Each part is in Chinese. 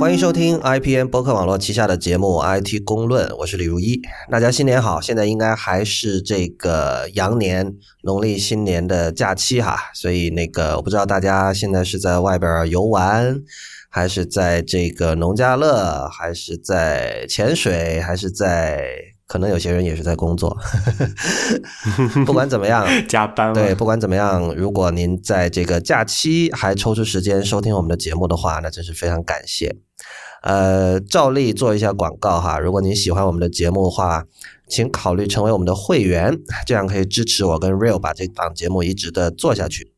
欢迎收听 IPN 博客网络旗下的节目《IT 公论》，我是李如一。大家新年好！现在应该还是这个羊年农历新年的假期哈，所以那个我不知道大家现在是在外边游玩，还是在这个农家乐，还是在潜水，还是在可能有些人也是在工作。不管怎么样，加班对，不管怎么样，如果您在这个假期还抽出时间收听我们的节目的话，那真是非常感谢。呃，照例做一下广告哈，如果您喜欢我们的节目的话，请考虑成为我们的会员，这样可以支持我跟 Real 把这档节目一直的做下去。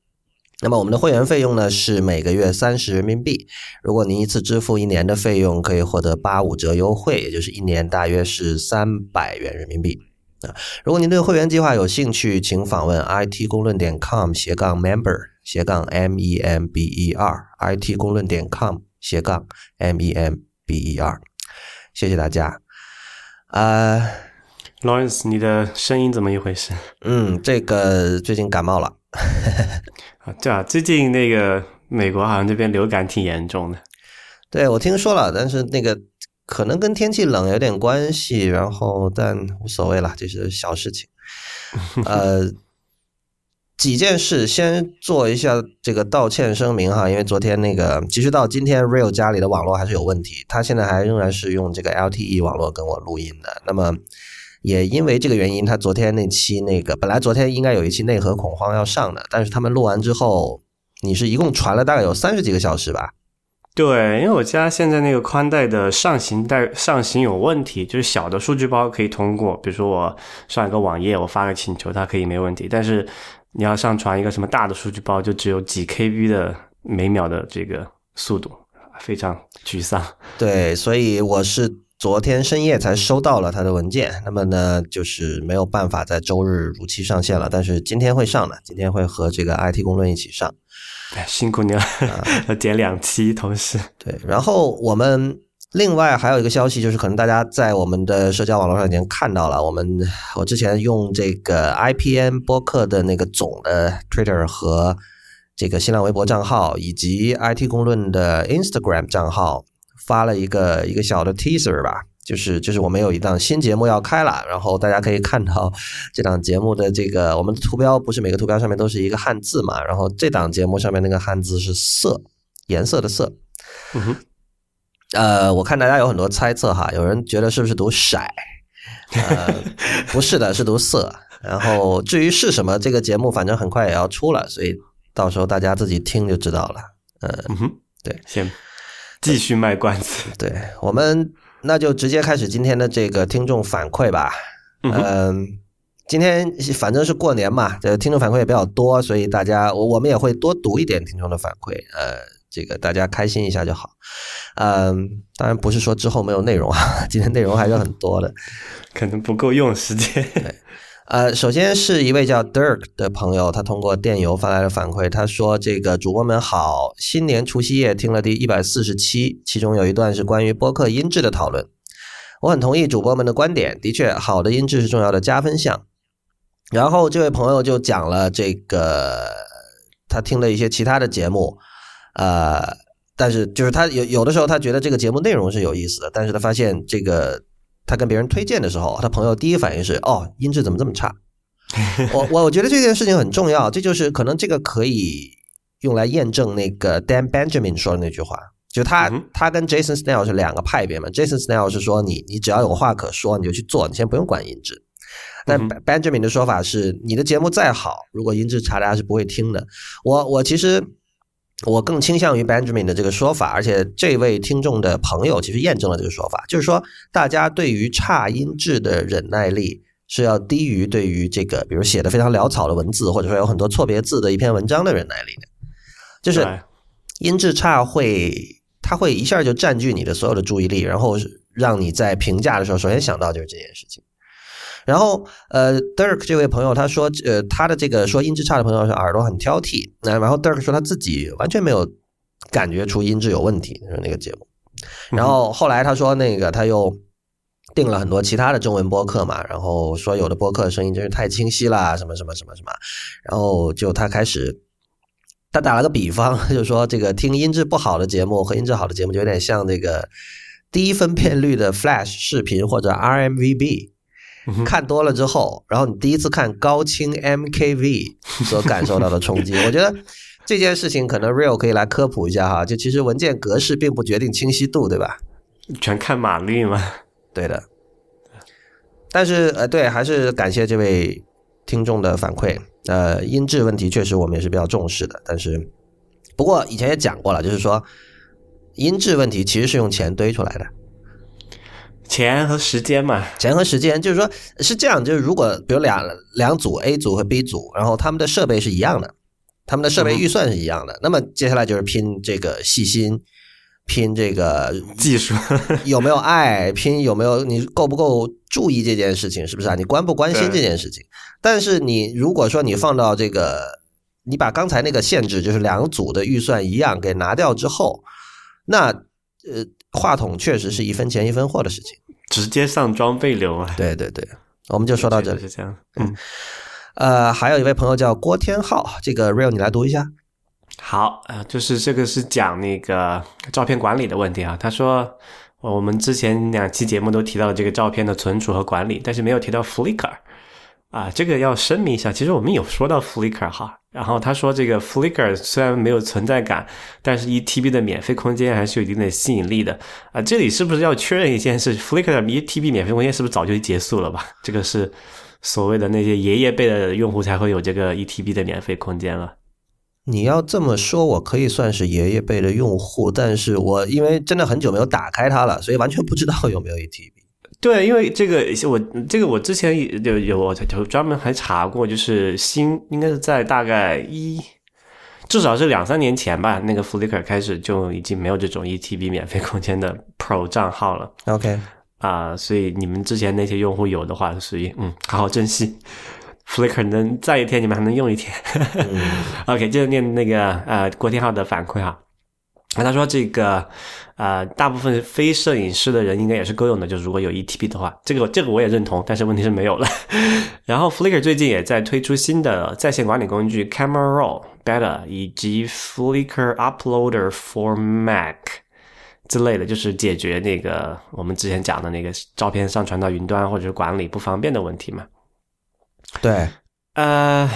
那么我们的会员费用呢是每个月三十人民币，如果您一次支付一年的费用，可以获得八五折优惠，也就是一年大约是三百元人民币。啊，如果您对会员计划有兴趣，请访问 it 公论点 com 斜杠 member 斜杠 m e m b e r it 公论点 com 斜杠 m e m b e r，谢谢大家。呃，Lawrence，你的声音怎么一回事？嗯，这个最近感冒了，啊，对啊，最近那个美国好像这边流感挺严重的。对我听说了，但是那个可能跟天气冷有点关系，然后但无所谓了，这是小事情。呃，几件事，先做一下这个道歉声明哈，因为昨天那个，其实到今天 Real 家里的网络还是有问题，他现在还仍然是用这个 LTE 网络跟我录音的。那么也因为这个原因，他昨天那期那个本来昨天应该有一期内核恐慌要上的，但是他们录完之后，你是一共传了大概有三十几个小时吧？对，因为我家现在那个宽带的上行带上行有问题，就是小的数据包可以通过，比如说我上一个网页，我发个请求，它可以没问题。但是你要上传一个什么大的数据包，就只有几 KB 的每秒的这个速度，非常沮丧。对，所以我是昨天深夜才收到了他的文件，那么呢，就是没有办法在周日如期上线了，但是今天会上的，今天会和这个 IT 公论一起上。哎，辛苦你了，要剪两期，同时对，然后我们另外还有一个消息，就是可能大家在我们的社交网络上已经看到了，我们我之前用这个 IPN 播客的那个总的 Twitter 和这个新浪微博账号，以及 IT 公论的 Instagram 账号发了一个一个小的 teaser 吧。就是就是我们有一档新节目要开了，然后大家可以看到这档节目的这个我们的图标不是每个图标上面都是一个汉字嘛，然后这档节目上面那个汉字是色，颜色的色。嗯哼，呃，我看大家有很多猜测哈，有人觉得是不是读色，呃，不是的，是读色。然后至于是什么，这个节目反正很快也要出了，所以到时候大家自己听就知道了。呃，嗯哼，对，先继续卖关子。对我们那就直接开始今天的这个听众反馈吧。嗯，今天反正是过年嘛，这听众反馈也比较多，所以大家我我们也会多读一点听众的反馈，呃，这个大家开心一下就好。嗯，当然不是说之后没有内容啊，今天内容还是很多的。可能不够用时间。呃，首先是一位叫 Dirk 的朋友，他通过电邮发来的反馈，他说：“这个主播们好，新年除夕夜听了第一百四十期，其中有一段是关于播客音质的讨论。我很同意主播们的观点，的确，好的音质是重要的加分项。”然后这位朋友就讲了这个他听了一些其他的节目，呃，但是就是他有有的时候他觉得这个节目内容是有意思的，但是他发现这个他跟别人推荐的时候，他朋友第一反应是哦，音质怎么这么差？我我我觉得这件事情很重要，这就是可能这个可以用来验证那个 Dan Benjamin 说的那句话，就他、嗯他跟 Jason Snell 是两个派别嘛。Jason Snell 是说你你只要有话可说，你就去做，你先不用管音质。但嗯 Benjamin 的说法是，你的节目再好，如果音质差，大家是不会听的。我我其实我更倾向于 Benjamin 的这个说法，而且这位听众的朋友其实验证了这个说法，就是说大家对于差音质的忍耐力是要低于对于这个比如写的非常潦草的文字，或者说有很多错别字的一篇文章的忍耐力的。就是音质差会，它会一下就占据你的所有的注意力，然后让你在评价的时候首先想到就是这件事情。然后，呃，Dirk 这位朋友他说，呃，他的这个说音质差的朋友是耳朵很挑剔。那然后 Dirk 说他自己完全没有感觉出音质有问题，就是那个节目。然后后来他说那个他又订了很多其他的中文播客嘛，然后说有的播客声音真是太清晰啦，什么什么什么什么，然后就他开始他打了个比方，就说这个听音质不好的节目和音质好的节目，就有点像这个低分辨率的 Flash 视频或者 RMVB。看多了之后，然后你第一次看高清 MKV 所感受到的冲击，我觉得这件事情可能 Real 可以来科普一下哈。就其实文件格式并不决定清晰度，对吧？全看码率嘛。对的。但是呃，对，还是感谢这位听众的反馈。呃，音质问题确实我们也是比较重视的。但是不过以前也讲过了，就是说音质问题其实是用钱堆出来的。钱和时间嘛，钱和时间就是说，是这样，就是如果比如两两组 A 组和 B 组，然后他们的设备是一样的，他们的设备预算是一样的，那么接下来就是拼这个细心，拼这个技术 有没有爱，拼有没有你够不够注意这件事情，是不是啊？你关不关心这件事情？但是你如果说你放到这个，你把刚才那个限制，就是两组的预算一样给拿掉之后，那呃。话筒确实是一分钱一分货的事情，直接上装备流啊！对对对，我们就说到这里是这样。嗯，呃，还有一位朋友叫郭天浩，这个 real 你来读一下。好，呃，就是这个是讲那个照片管理的问题啊。他说我们之前两期节目都提到这个照片的存储和管理，但是没有提到 Flickr 啊。这个要声明一下，其实我们有说到 Flickr 哈。然后他说：“这个 Flickr 虽然没有存在感，但是一 TB 的免费空间还是有一定的吸引力的啊。这里是不是要确认一件事？Flickr 一 TB 免费空间是不是早就结束了吧？这个是所谓的那些爷爷辈的用户才会有这个一 TB 的免费空间了。你要这么说，我可以算是爷爷辈的用户，但是我因为真的很久没有打开它了，所以完全不知道有没有一 TB。”对，因为这个我这个我之前有有我就专门还查过，就是新应该是在大概一至少是两三年前吧，那个 Flickr 开始就已经没有这种一 TB 免费空间的 Pro 账号了。OK 啊，所以你们之前那些用户有的话，所以嗯，好好珍惜 Flickr 能在一天，你们还能用一天。OK，接着念那个呃郭天浩的反馈哈。那他说这个，呃，大部分非摄影师的人应该也是够用的，就是如果有 ETP 的话，这个这个我也认同，但是问题是没有了。然后 Flickr 最近也在推出新的在线管理工具 Camera Raw Beta 以及 Flickr Uploader for Mac 之类的，就是解决那个我们之前讲的那个照片上传到云端或者是管理不方便的问题嘛。对，呃，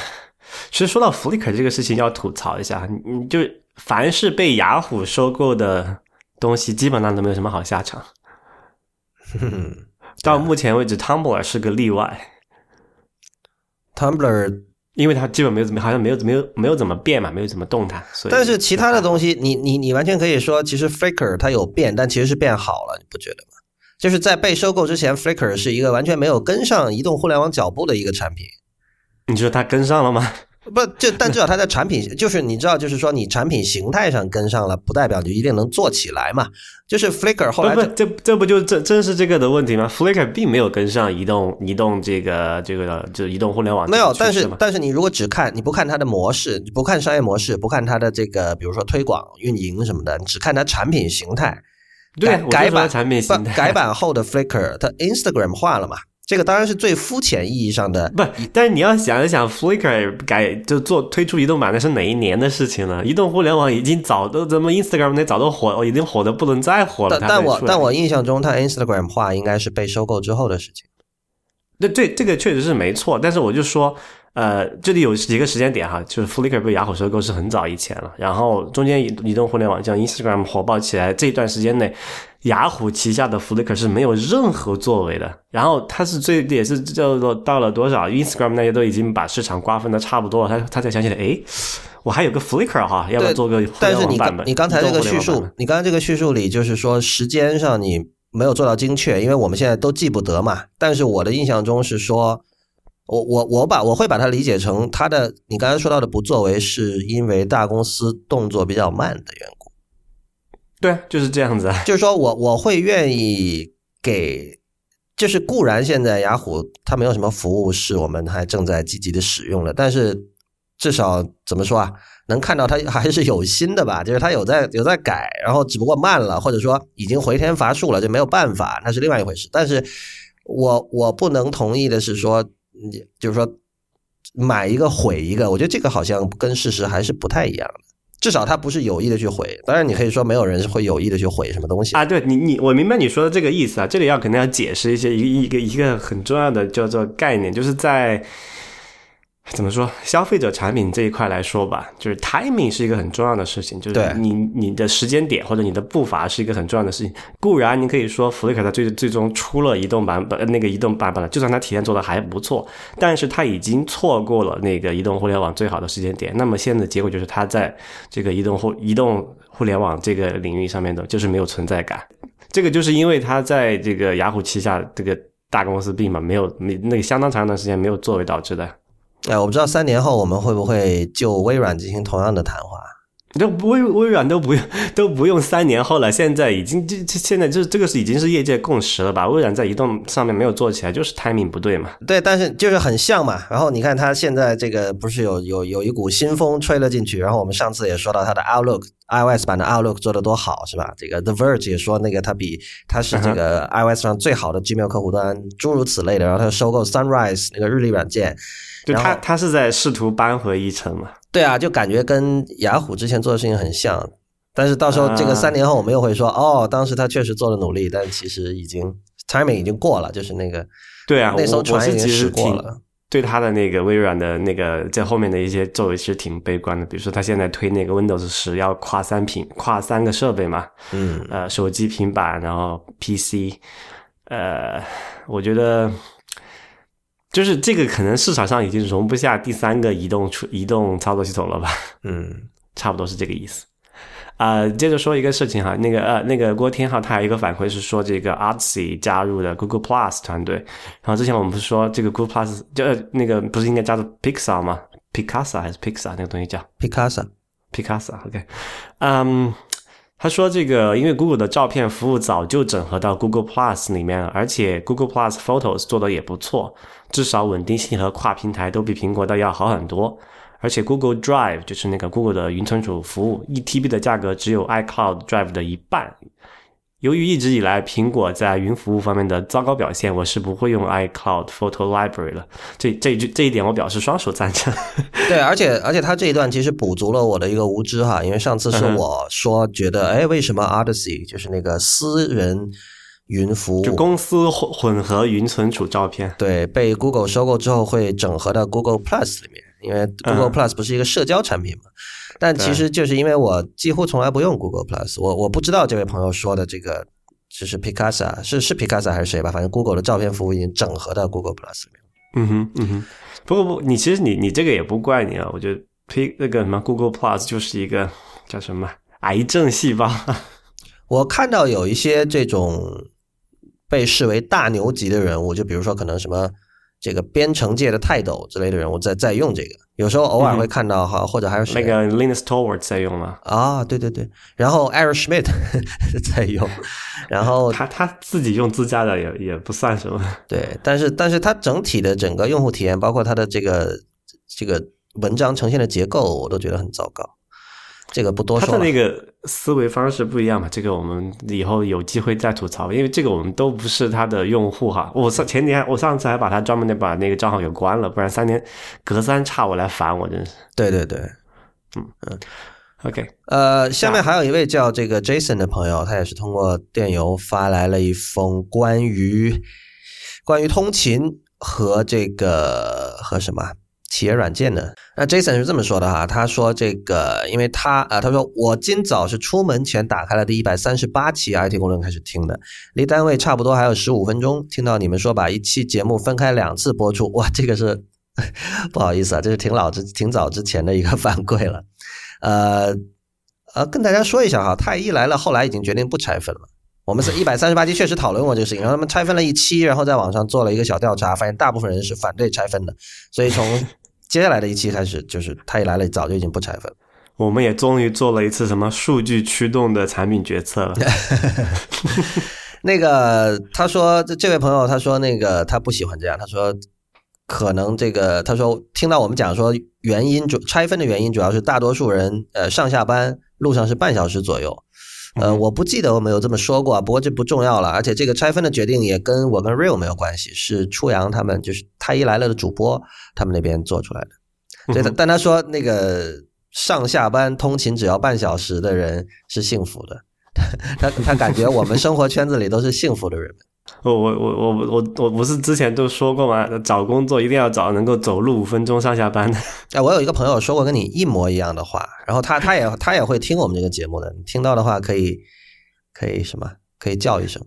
其实说到 Flickr 这个事情，要吐槽一下，你就。凡是被雅虎收购的东西，基本上都没有什么好下场。到目前为止，Tumblr 是个例外。Tumblr，因为它基本没有怎么，好像没有没有没有怎么变嘛，没有怎么动它。所以。但是其他的东西，你你你完全可以说，其实 Flickr 它有变，但其实是变好了，你不觉得吗？就是在被收购之前，Flickr 是一个完全没有跟上移动互联网脚步的一个产品。你说它跟上了吗？不，就但至少它在产品，就是你知道，就是说你产品形态上跟上了，不代表就一定能做起来嘛。就是 Flickr 后来不，这这不就正正是这个的问题吗？Flickr 并没有跟上移动移动这个这个就移动互联网没有，但是但是你如果只看你不看它的模式，不看商业模式，不看它的这个比如说推广运营什么的，你只看它产品形态，对改版产品形态改版后的 Flickr，它 Instagram 化了嘛？这个当然是最肤浅意义上的，不，但是你要想一想，Flickr 改就做推出移动版那是哪一年的事情了？移动互联网已经早都咱们 Instagram 那早都火，已经火的不能再火了。但但我但我印象中，它 Instagram 化应该是被收购之后的事情。那对，这个确实是没错。但是我就说，呃，这里有几个时间点哈，就是 Flickr 被雅虎收购是很早以前了，然后中间移移动互联网像 Instagram 火爆起来这一段时间内。雅虎旗下的 Flickr 是没有任何作为的，然后它是最也是叫做到了多少，Instagram 那些都已经把市场瓜分的差不多了，他他才想起来，哎，我还有个 Flickr 哈，要不要做个但是你你刚才这个叙述，你刚才这个叙述里就是说时间上你没有做到精确，因为我们现在都记不得嘛。但是我的印象中是说，我我我把我会把它理解成它的你刚才说到的不作为，是因为大公司动作比较慢的缘故。对，就是这样子啊。就是说我我会愿意给，就是固然现在雅虎它没有什么服务是我们还正在积极的使用的，但是至少怎么说啊，能看到它还是有心的吧？就是它有在有在改，然后只不过慢了，或者说已经回天乏术了，就没有办法，那是另外一回事。但是我我不能同意的是说，就是说买一个毁一个，我觉得这个好像跟事实还是不太一样的。至少他不是有意的去毁。当然，你可以说没有人是会有意的去毁什么东西啊。对你，你我明白你说的这个意思啊。这里要肯定要解释一些一个一个一个很重要的叫做概念，就是在。怎么说？消费者产品这一块来说吧，就是 timing 是一个很重要的事情，就是你你的时间点或者你的步伐是一个很重要的事情。固然你可以说弗雷克它最最终出了移动版本，那个移动版本了，就算它体验做的还不错，但是它已经错过了那个移动互联网最好的时间点。那么现在的结果就是它在这个移动互移动互联网这个领域上面的就是没有存在感。这个就是因为它在这个雅虎旗下这个大公司并嘛，没有没那个相当长一段时间没有作为导致的。哎，我不知道三年后我们会不会就微软进行同样的谈话？都微微软都不用都不用三年后了，现在已经这这现在这这个是已经是业界共识了吧？微软在移动上面没有做起来，就是 timing 不对嘛。对，但是就是很像嘛。然后你看它现在这个不是有有有一股新风吹了进去？然后我们上次也说到它的 Outlook iOS 版的 Outlook 做的多好，是吧？这个 The Verge 也说那个它比它是这个 iOS 上最好的 Gmail 客户端，诸如此类的。然后它收购 Sunrise 那个日历软件。就他他是在试图扳回一城嘛？对啊，就感觉跟雅虎之前做的事情很像，但是到时候这个三年后我们又会说，哦，当时他确实做了努力，但其实已经 timing 已经过了，就是那个对啊，那艘船已经驶过了。对他的那个微软的那个在后面的一些作为其实挺悲观的，比如说他现在推那个 Windows 十要跨三屏，跨三个设备嘛，嗯，呃，手机、平板，然后 PC，呃，我觉得。就是这个可能市场上已经容不下第三个移动出移动操作系统了吧？嗯，差不多是这个意思。啊，接着说一个事情哈，那个呃，那个郭天浩他有一个反馈是说，这个 Artsy 加入的 Google Plus 团队。然后之前我们不是说这个 Google Plus 就那个不是应该加入 Pixar 吗？Picasa 还是 Pixar 那个东西叫 Picasa，Picasa，OK。嗯。他说：“这个因为 Google 的照片服务早就整合到 Google Plus 里面了，而且 Google Plus Photos 做的也不错，至少稳定性和跨平台都比苹果的要好很多。而且 Google Drive 就是那个 Google 的云存储服务，一 TB 的价格只有 iCloud Drive 的一半。”由于一直以来苹果在云服务方面的糟糕表现，我是不会用 iCloud Photo Library 了。这这一句这一点我表示双手赞成。对，而且而且他这一段其实补足了我的一个无知哈，因为上次是我说觉得，哎，为什么 Odyssey 就是那个私人云服务，就公司混混合云存储照片，对，被 Google 收购之后会整合到 Google Plus 里面，因为 Google Plus 不是一个社交产品嘛。但其实就是因为我几乎从来不用 Google Plus，我我不知道这位朋友说的这个就是 Picasa 是是 Picasa 还是谁吧，反正 Google 的照片服务已经整合到 Google Plus 里面。嗯哼嗯哼，不过不，你其实你你这个也不怪你啊，我觉得 P 那个什么 Google Plus 就是一个叫什么癌症细胞。我看到有一些这种被视为大牛级的人物，就比如说可能什么。这个编程界的泰斗之类的人物在在用这个，有时候偶尔会看到哈，或者还有那个 Linus Torvalds 在用吗？啊，对对对，然后 Eric Schmidt 在用，然后他他自己用自家的也也不算什么。对，但是但是他整体的整个用户体验，包括他的这个这个文章呈现的结构，我都觉得很糟糕。这个不多说。他的那个思维方式不一样嘛，这个我们以后有机会再吐槽，因为这个我们都不是他的用户哈。我上前年我上次还把他专门的把那个账号给关了，不然三年隔三差五来烦我，真是。对对对，嗯嗯，OK，呃，下面还有一位叫这个 Jason 的朋友，他也是通过电邮发来了一封关于关于通勤和这个和什么。企业软件呢？那 Jason 是这么说的哈，他说这个，因为他啊，他说我今早是出门前打开了第一百三十八期 IT 公论开始听的，离单位差不多还有十五分钟，听到你们说把一期节目分开两次播出，哇，这个是 不好意思啊，这是挺老之挺早之前的一个反馈了，呃呃，跟大家说一下哈，太医来了，后来已经决定不拆分了。我们是 一百三十八期确实讨论过这个事情，然后他们拆分了一期，然后在网上做了一个小调查，发现大部分人是反对拆分的，所以从接下来的一期开始，就是他一来了，早就已经不拆分。我们也终于做了一次什么数据驱动的产品决策了。那个他说，这这位朋友他说，那个他不喜欢这样，他说可能这个他说听到我们讲说原因主拆分的原因主要是大多数人呃上下班路上是半小时左右。呃，我不记得我们有这么说过，不过这不重要了。而且这个拆分的决定也跟我跟 Real 没有关系，是初阳他们就是太医来了的主播他们那边做出来的。所以，但他说那个上下班通勤只要半小时的人是幸福的，他他感觉我们生活圈子里都是幸福的人。我我我我我我不是之前都说过吗？找工作一定要找能够走路五分钟上下班的。哎，我有一个朋友说过跟你一模一样的话，然后他他也他也会听我们这个节目的，听到的话可以可以什么可以叫一声。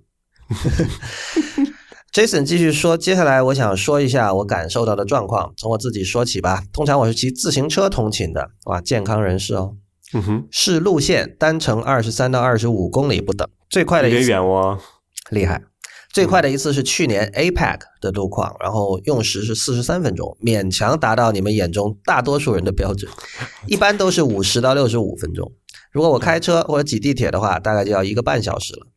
Jason 继续说，接下来我想说一下我感受到的状况，从我自己说起吧。通常我是骑自行车通勤的，哇，健康人士哦。嗯哼，是路线单程二十三到二十五公里不等，最快的有点远哦，厉害。最快的一次是去年 APEC 的路况，然后用时是四十三分钟，勉强达到你们眼中大多数人的标准。一般都是五十到六十五分钟。如果我开车或者挤地铁的话，大概就要一个半小时了。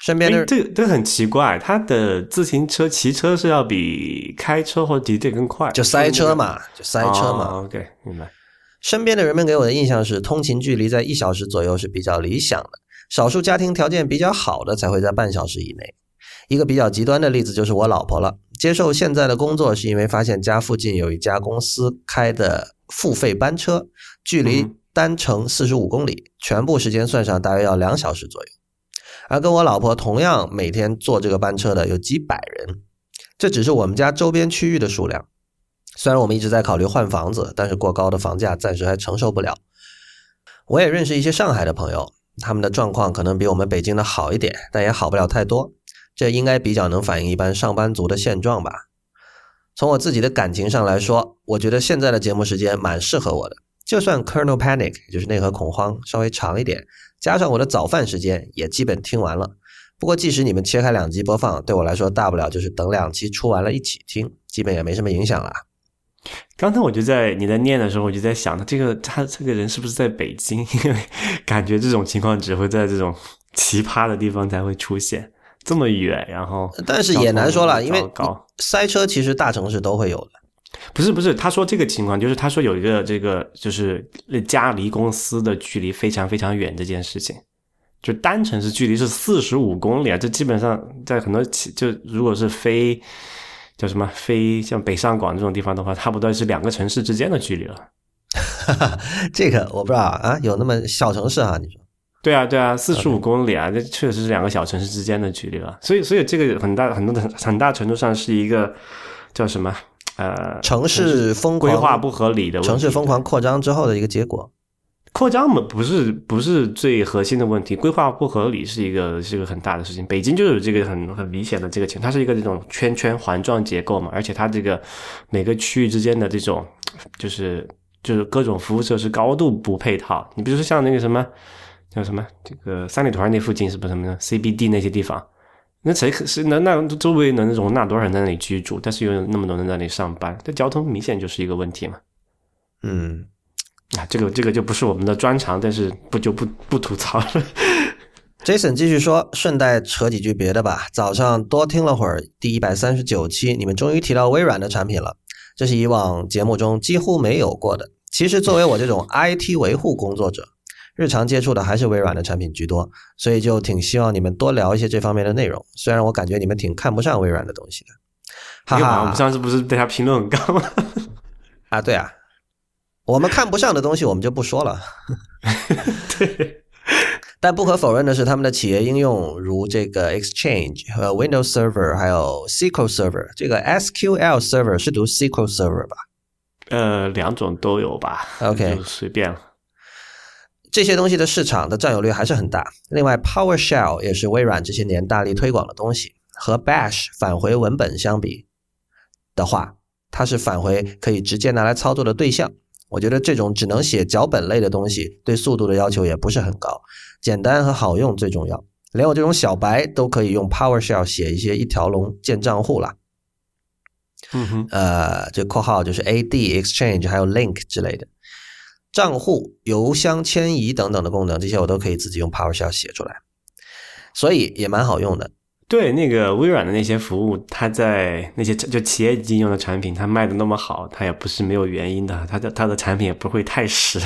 身边的这这很奇怪，他的自行车骑车是要比开车或挤地铁更快，就塞车嘛，就塞车嘛。OK，明白。身边的人们给我的印象是，通勤距离在一小时左右是比较理想的，少数家庭条件比较好的才会在半小时以内。一个比较极端的例子就是我老婆了，接受现在的工作是因为发现家附近有一家公司开的付费班车，距离单程四十五公里，全部时间算上大约要两小时左右。而跟我老婆同样每天坐这个班车的有几百人，这只是我们家周边区域的数量。虽然我们一直在考虑换房子，但是过高的房价暂时还承受不了。我也认识一些上海的朋友，他们的状况可能比我们北京的好一点，但也好不了太多。这应该比较能反映一般上班族的现状吧。从我自己的感情上来说，我觉得现在的节目时间蛮适合我的。就算 Kernel Panic 就是内核恐慌稍微长一点，加上我的早饭时间也基本听完了。不过即使你们切开两集播放，对我来说大不了就是等两期出完了一起听，基本也没什么影响啦。刚才我就在你在念的时候，我就在想，他这个他这个人是不是在北京？因为感觉这种情况只会在这种奇葩的地方才会出现。这么远，然后但是也难说了，因为塞车其实大城市都会有的。不是不是，他说这个情况就是他说有一个这个就是家离公司的距离非常非常远这件事情，就单程是距离是四十五公里啊，这基本上在很多就如果是飞叫什么飞像北上广这种地方的话，差不多是两个城市之间的距离了。这个我不知道啊，有那么小城市啊？你说？对啊，对啊，四十五公里啊，这确实是两个小城市之间的距离了。所以，所以这个很大很多的很大程度上是一个叫什么呃，城市疯狂规划不合理的城市疯狂扩张之后的一个结果。扩张嘛，不是不是最核心的问题，规划不合理是一个是一个很大的事情。北京就有这个很很明显的这个情，它是一个这种圈圈环状结构嘛，而且它这个每个区域之间的这种就是就是各种服务设施高度不配套。你比如说像那个什么。叫什么？这个三里屯那附近是不是什么呢？CBD 那些地方，那谁可是那那周围能容纳多少人在那里居住？但是又有那么多人在那里上班，这交通明显就是一个问题嘛。嗯，啊，这个这个就不是我们的专长，但是不就不不吐槽了。Jason 继续说，顺带扯几句别的吧。早上多听了会儿第一百三十九期，你们终于提到微软的产品了，这是以往节目中几乎没有过的。其实作为我这种 IT 维护工作者。日常接触的还是微软的产品居多，所以就挺希望你们多聊一些这方面的内容。虽然我感觉你们挺看不上微软的东西的，哈哈。我们上次不是对他评论很高吗？啊，对啊，我们看不上的东西我们就不说了。对，但不可否认的是，他们的企业应用如这个 Exchange 和 Windows Server，还有 SQL Server。这个 SQL Server 是读 SQL Server 吧？呃，两种都有吧。OK，随便了。这些东西的市场的占有率还是很大。另外，PowerShell 也是微软这些年大力推广的东西。和 Bash 返回文本相比的话，它是返回可以直接拿来操作的对象。我觉得这种只能写脚本类的东西，对速度的要求也不是很高，简单和好用最重要。连我这种小白都可以用 PowerShell 写一些一条龙建账户了。嗯哼，呃，这括号就是 AD、Exchange 还有 Link 之类的。账户、邮箱迁移等等的功能，这些我都可以自己用 PowerShell 写出来，所以也蛮好用的。对，那个微软的那些服务，它在那些就企业级用的产品，它卖的那么好，它也不是没有原因的。它的它的产品也不会太屎。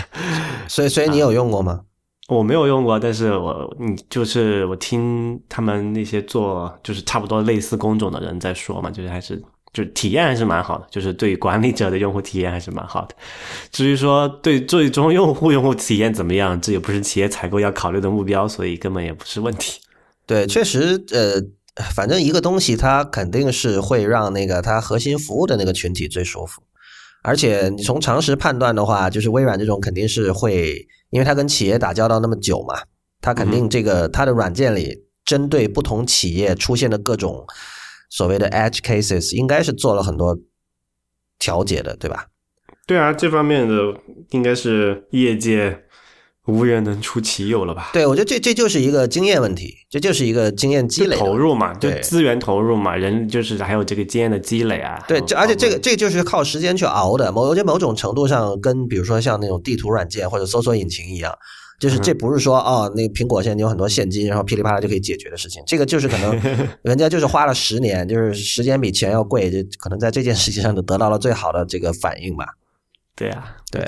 所以，所以你有用过吗？我没有用过，但是我你就是我听他们那些做就是差不多类似工种的人在说嘛，就是还是就是体验还是蛮好的，就是对管理者的用户体验还是蛮好的。至于说对最终用户用户体验怎么样，这也不是企业采购要考虑的目标，所以根本也不是问题。对，确实，呃，反正一个东西它肯定是会让那个它核心服务的那个群体最舒服。而且你从常识判断的话，就是微软这种肯定是会，因为它跟企业打交道那么久嘛，它肯定这个它的软件里针对不同企业出现的各种。所谓的 edge cases 应该是做了很多调节的，对吧？对啊，这方面的应该是业界无人能出其右了吧？对，我觉得这这就是一个经验问题，这就是一个经验积累投入嘛，对，资源投入嘛，人就是还有这个经验的积累啊。对，这而且这个这就是靠时间去熬的。某我觉得某种程度上跟比如说像那种地图软件或者搜索引擎一样。就是这不是说哦，那个苹果现在有很多现金，然后噼里啪啦就可以解决的事情。这个就是可能人家就是花了十年，就是时间比钱要贵，就可能在这件事情上就得到了最好的这个反应吧。对呀，对。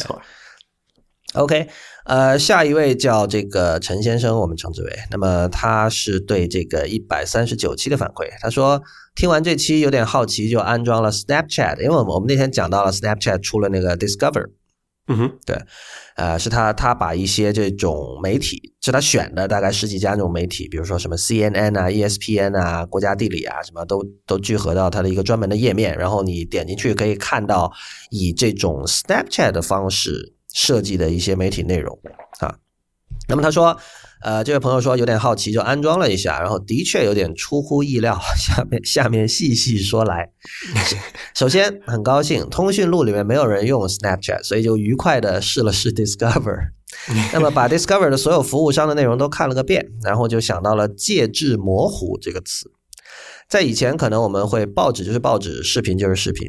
OK，呃，下一位叫这个陈先生，我们称之为。那么他是对这个一百三十九期的反馈，他说听完这期有点好奇，就安装了 Snapchat，因为我们我们那天讲到了 Snapchat 出了那个 Discover。嗯哼，对，呃，是他他把一些这种媒体，是他选的大概十几家那种媒体，比如说什么 CNN 啊、ESPN 啊、国家地理啊，什么都都聚合到他的一个专门的页面，然后你点进去可以看到以这种 Snapchat 的方式设计的一些媒体内容啊。那么他说。呃，这位朋友说有点好奇，就安装了一下，然后的确有点出乎意料。下面下面细细说来，首先很高兴，通讯录里面没有人用 Snapchat，所以就愉快的试了试 Discover。那么把 Discover 的所有服务商的内容都看了个遍，然后就想到了“介质模糊”这个词。在以前，可能我们会报纸就是报纸，视频就是视频，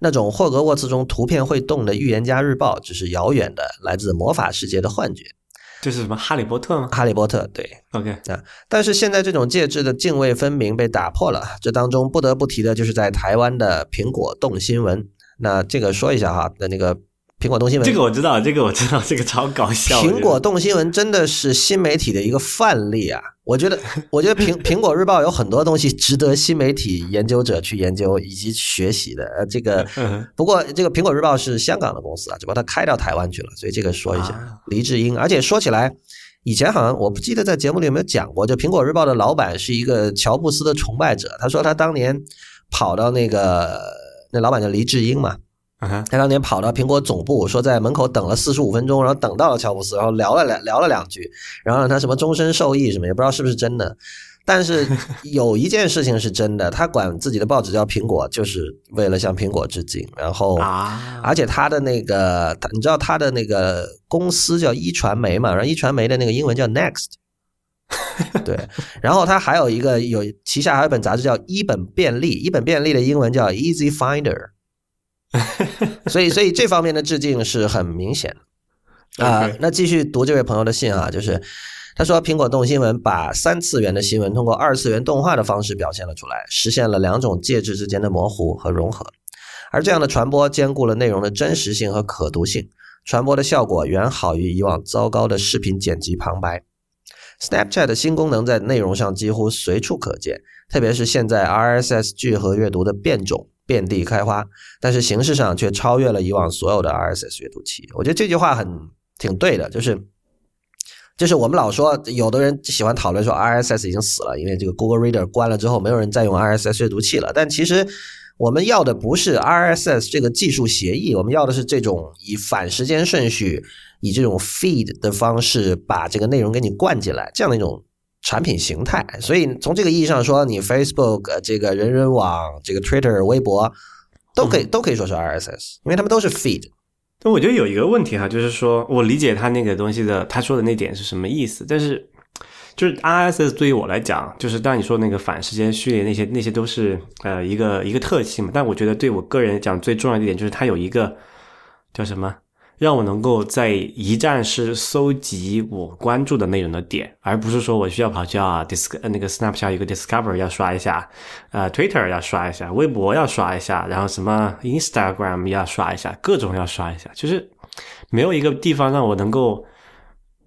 那种霍格沃茨中图片会动的预言家日报，只是遥远的来自魔法世界的幻觉。这是什么？哈利波特吗？哈利波特，对，OK 啊。但是现在这种介质的泾渭分明被打破了。这当中不得不提的就是在台湾的苹果动新闻。那这个说一下哈，那那个。苹果动新闻，这个我知道，这个我知道，这个超搞笑。苹果动新闻真的是新媒体的一个范例啊！我觉得，我觉得苹苹果日报有很多东西值得新媒体研究者去研究以及学习的。呃，这个不过这个苹果日报是香港的公司啊，只不过它开到台湾去了，所以这个说一下。黎智英，而且说起来，以前好像我不记得在节目里有没有讲过，就苹果日报的老板是一个乔布斯的崇拜者。他说他当年跑到那个那老板叫黎智英嘛。他当年跑到苹果总部，说在门口等了四十五分钟，然后等到了乔布斯，然后聊了两 聊了两句，然后让他什么终身受益什么，也不知道是不是真的。但是 有一件事情是真的，他管自己的报纸叫苹果，就是为了向苹果致敬。然后啊，而且他的那个，你知道他的那个公司叫一传媒嘛？然后一传媒的那个英文叫 Next，对。然后他还有一个有旗下还有一本杂志叫一本便利，一本便利的英文叫 Easy Finder。所以，所以这方面的致敬是很明显的啊。那继续读这位朋友的信啊，就是他说，苹果动新闻把三次元的新闻通过二次元动画的方式表现了出来，实现了两种介质之间的模糊和融合。而这样的传播兼顾了内容的真实性和可读性，传播的效果远好于以往糟糕的视频剪辑旁白。Snapchat 的新功能在内容上几乎随处可见，特别是现在 RSS 聚合阅读的变种。遍地开花，但是形式上却超越了以往所有的 RSS 阅读器。我觉得这句话很挺对的，就是就是我们老说，有的人喜欢讨论说 RSS 已经死了，因为这个 Google Reader 关了之后，没有人再用 RSS 阅读器了。但其实我们要的不是 RSS 这个技术协议，我们要的是这种以反时间顺序、以这种 feed 的方式把这个内容给你灌进来，这样的一种。产品形态，所以从这个意义上说，你 Facebook、这个人人网、这个 Twitter、微博都可以都可以说是 RSS，因为他们都是 feed。但我觉得有一个问题哈，就是说我理解他那个东西的他说的那点是什么意思，但是就是 RSS 对于我来讲，就是当你说那个反时间序列那些那些都是呃一个一个特性嘛，但我觉得对我个人讲最重要的一点就是它有一个叫什么？让我能够在一站式搜集我关注的内容的点，而不是说我需要跑去啊，dis 那个 Snapchat 一个 Discover 要刷一下，呃，Twitter 要刷一下，微博要刷一下，然后什么 Instagram 要刷一下，各种要刷一下，就是没有一个地方让我能够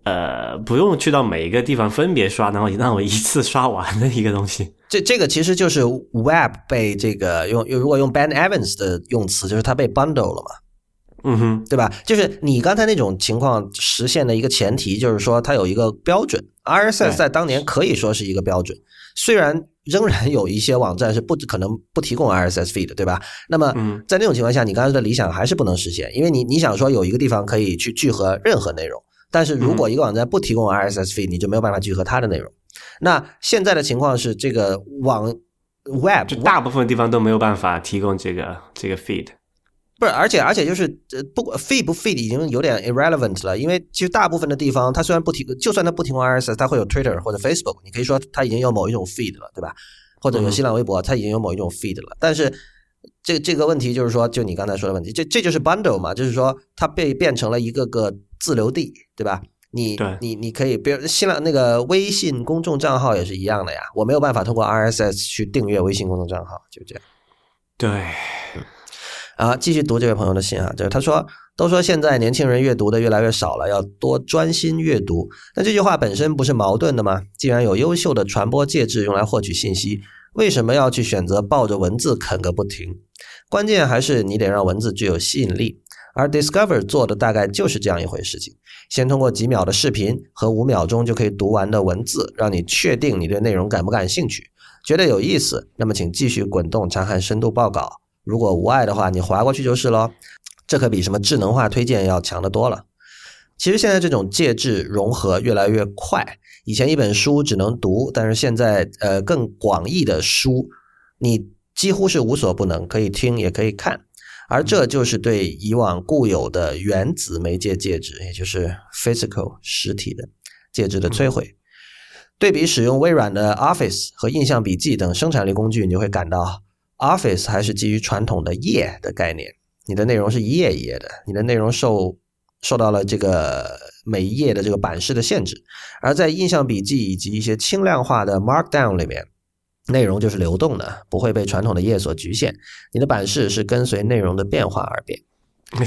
呃，不用去到每一个地方分别刷，然后让我一次刷完的一个东西。这这个其实就是 Web 被这个用用如果用 Ben Evans 的用词，就是它被 bundle 了嘛。嗯哼，对吧？就是你刚才那种情况实现的一个前提，就是说它有一个标准。RSS 在当年可以说是一个标准，虽然仍然有一些网站是不可能不提供 RSS feed，对吧？那么在那种情况下，你刚才的理想还是不能实现，因为你你想说有一个地方可以去聚合任何内容，但是如果一个网站不提供 RSS feed，你就没有办法聚合它的内容。那现在的情况是，这个网 Web 就大部分地方都没有办法提供这个这个 feed。不是，而且而且就是，呃，不管 feed 不 feed 已经有点 irrelevant 了，因为其实大部分的地方，它虽然不提，就算它不提供 RSS，它会有 Twitter 或者 Facebook，你可以说它已经有某一种 feed 了，对吧？或者有新浪微博，它已经有某一种 feed 了。但是这这个问题就是说，就你刚才说的问题，这这就是 bundle 嘛，就是说它被变成了一个个自留地，对吧？你你你可以，比如新浪那个微信公众账号也是一样的呀，我没有办法通过 RSS 去订阅微信公众账号，就这样。对。啊，继续读这位朋友的信啊，就是他说，都说现在年轻人阅读的越来越少了，要多专心阅读。那这句话本身不是矛盾的吗？既然有优秀的传播介质用来获取信息，为什么要去选择抱着文字啃个不停？关键还是你得让文字具有吸引力。而 Discover 做的大概就是这样一回事情：先通过几秒的视频和五秒钟就可以读完的文字，让你确定你对内容感不感兴趣，觉得有意思，那么请继续滚动查看深度报告。如果无碍的话，你划过去就是喽。这可比什么智能化推荐要强得多了。其实现在这种介质融合越来越快。以前一本书只能读，但是现在呃更广义的书，你几乎是无所不能，可以听也可以看。而这就是对以往固有的原子媒介介质，也就是 physical 实体的介质的摧毁。对比使用微软的 Office 和印象笔记等生产力工具，你就会感到。Office 还是基于传统的页的概念，你的内容是一页一页的，你的内容受受到了这个每一页的这个版式的限制，而在印象笔记以及一些轻量化的 Markdown 里面，内容就是流动的，不会被传统的页所局限，你的版式是跟随内容的变化而变。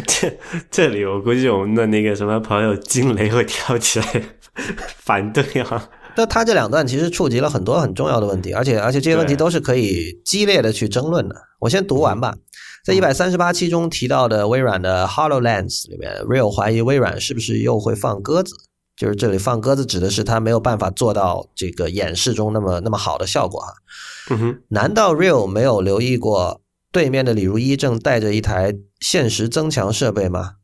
这 这里我估计我们的那个什么朋友惊雷会跳起来 反对啊。那他这两段其实触及了很多很重要的问题，而且而且这些问题都是可以激烈的去争论的。我先读完吧。在一百三十八期中提到的微软的 Hololens 里面，Real 怀疑微软是不是又会放鸽子？就是这里放鸽子指的是它没有办法做到这个演示中那么那么好的效果哈。嗯哼，难道 Real 没有留意过对面的李如一正带着一台现实增强设备吗？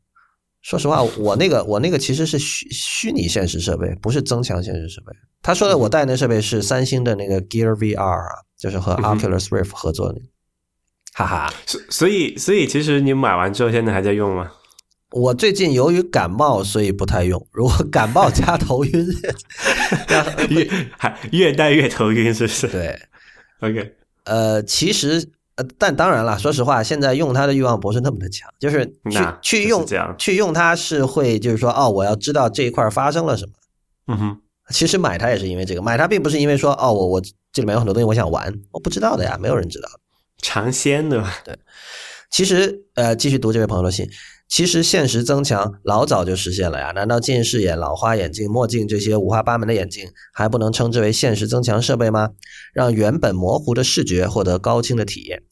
说实话，我那个我那个其实是虚虚拟现实设备，不是增强现实设备。他说的我带那设备是三星的那个 Gear VR 啊，就是和 Oculus Rift 合作的。哈哈，所所以所以其实你买完之后现在还在用吗？我最近由于感冒，所以不太用。如果感冒加 头晕，越还越戴越头晕，是不是？对，OK，呃，其实。但当然了，说实话，现在用它的欲望不是那么的强，就是去去用去用它是会，就是说，哦，我要知道这一块发生了什么。嗯哼，其实买它也是因为这个，买它并不是因为说，哦，我我这里面有很多东西我想玩，我不知道的呀，没有人知道。尝鲜对吧，对。其实，呃，继续读这位朋友的信。其实现实增强老早就实现了呀，难道近视眼、老花眼镜、墨镜这些五花八门的眼镜还不能称之为现实增强设备吗？让原本模糊的视觉获得高清的体验，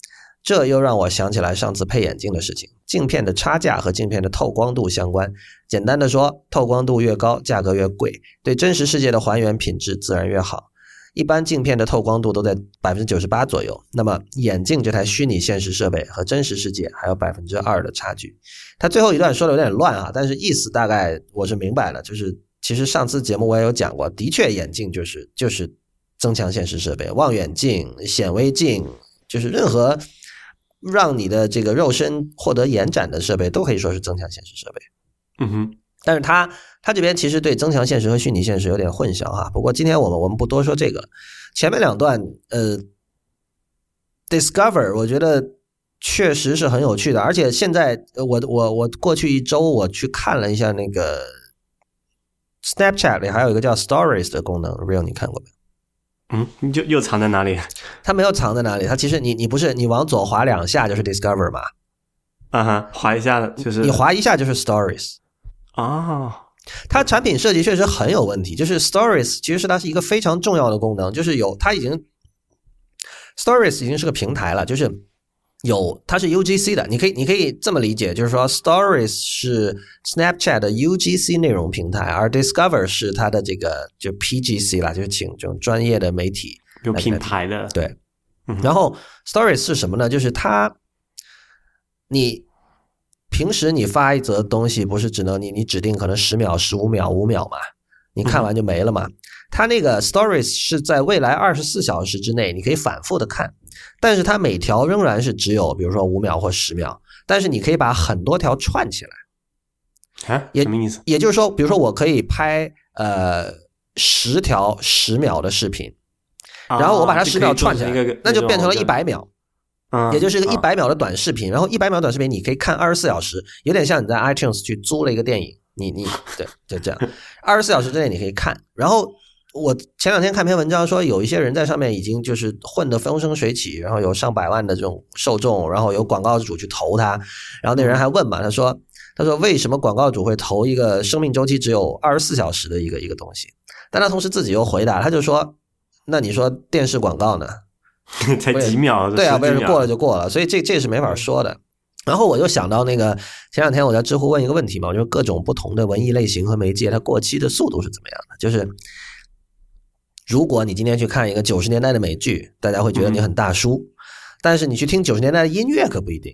这又让我想起来上次配眼镜的事情。镜片的差价和镜片的透光度相关，简单的说，透光度越高，价格越贵，对真实世界的还原品质自然越好。一般镜片的透光度都在百分之九十八左右，那么眼镜这台虚拟现实设备和真实世界还有百分之二的差距。他最后一段说的有点乱啊，但是意思大概我是明白了，就是其实上次节目我也有讲过，的确眼镜就是就是增强现实设备，望远镜、显微镜，就是任何让你的这个肉身获得延展的设备都可以说是增强现实设备。嗯哼。但是他他这边其实对增强现实和虚拟现实有点混淆哈。不过今天我们我们不多说这个，前面两段呃，Discover 我觉得确实是很有趣的，而且现在我我我过去一周我去看了一下那个 Snapchat 里还有一个叫 Stories 的功能，Real 你看过没？嗯，你就又藏在哪里？它没有藏在哪里，它其实你你不是你往左滑两下就是 Discover 嘛？啊哈，滑一下就是你滑一下就是 Stories。哦，它产品设计确实很有问题。就是 Stories 其实是它是一个非常重要的功能，就是有它已经 Stories 已经是个平台了，就是有它是 UGC 的，你可以你可以这么理解，就是说 Stories 是 Snapchat 的 UGC 内容平台，而 Discover 是它的这个就 PGC 啦，就是请这种专业的媒体有品牌的对。然后 Stories 是什么呢？就是它你。平时你发一则东西，不是只能你你指定可能十秒、十五秒、五秒嘛？你看完就没了嘛？它那个 Stories 是在未来二十四小时之内，你可以反复的看，但是它每条仍然是只有比如说五秒或十秒，但是你可以把很多条串起来。啊？什么意思？也就是说，比如说我可以拍呃十条十秒的视频，然后我把它十秒串起来，那就变成了一百秒。嗯，也就是一个一百秒的短视频，然后一百秒短视频你可以看二十四小时，有点像你在 iTunes 去租了一个电影，你你 对就这样，二十四小时之内你可以看。然后我前两天看篇文章说，有一些人在上面已经就是混得风生水起，然后有上百万的这种受众，然后有广告主去投他，然后那人还问嘛，他说他说为什么广告主会投一个生命周期只有二十四小时的一个一个东西？但他同时自己又回答，他就说，那你说电视广告呢？才几秒，对啊，为什么过了就过了？所以这这是没法说的。然后我就想到那个前两天我在知乎问一个问题嘛，我说各种不同的文艺类型和媒介，它过期的速度是怎么样的？就是如果你今天去看一个九十年代的美剧，大家会觉得你很大叔；但是你去听九十年代的音乐可不一定。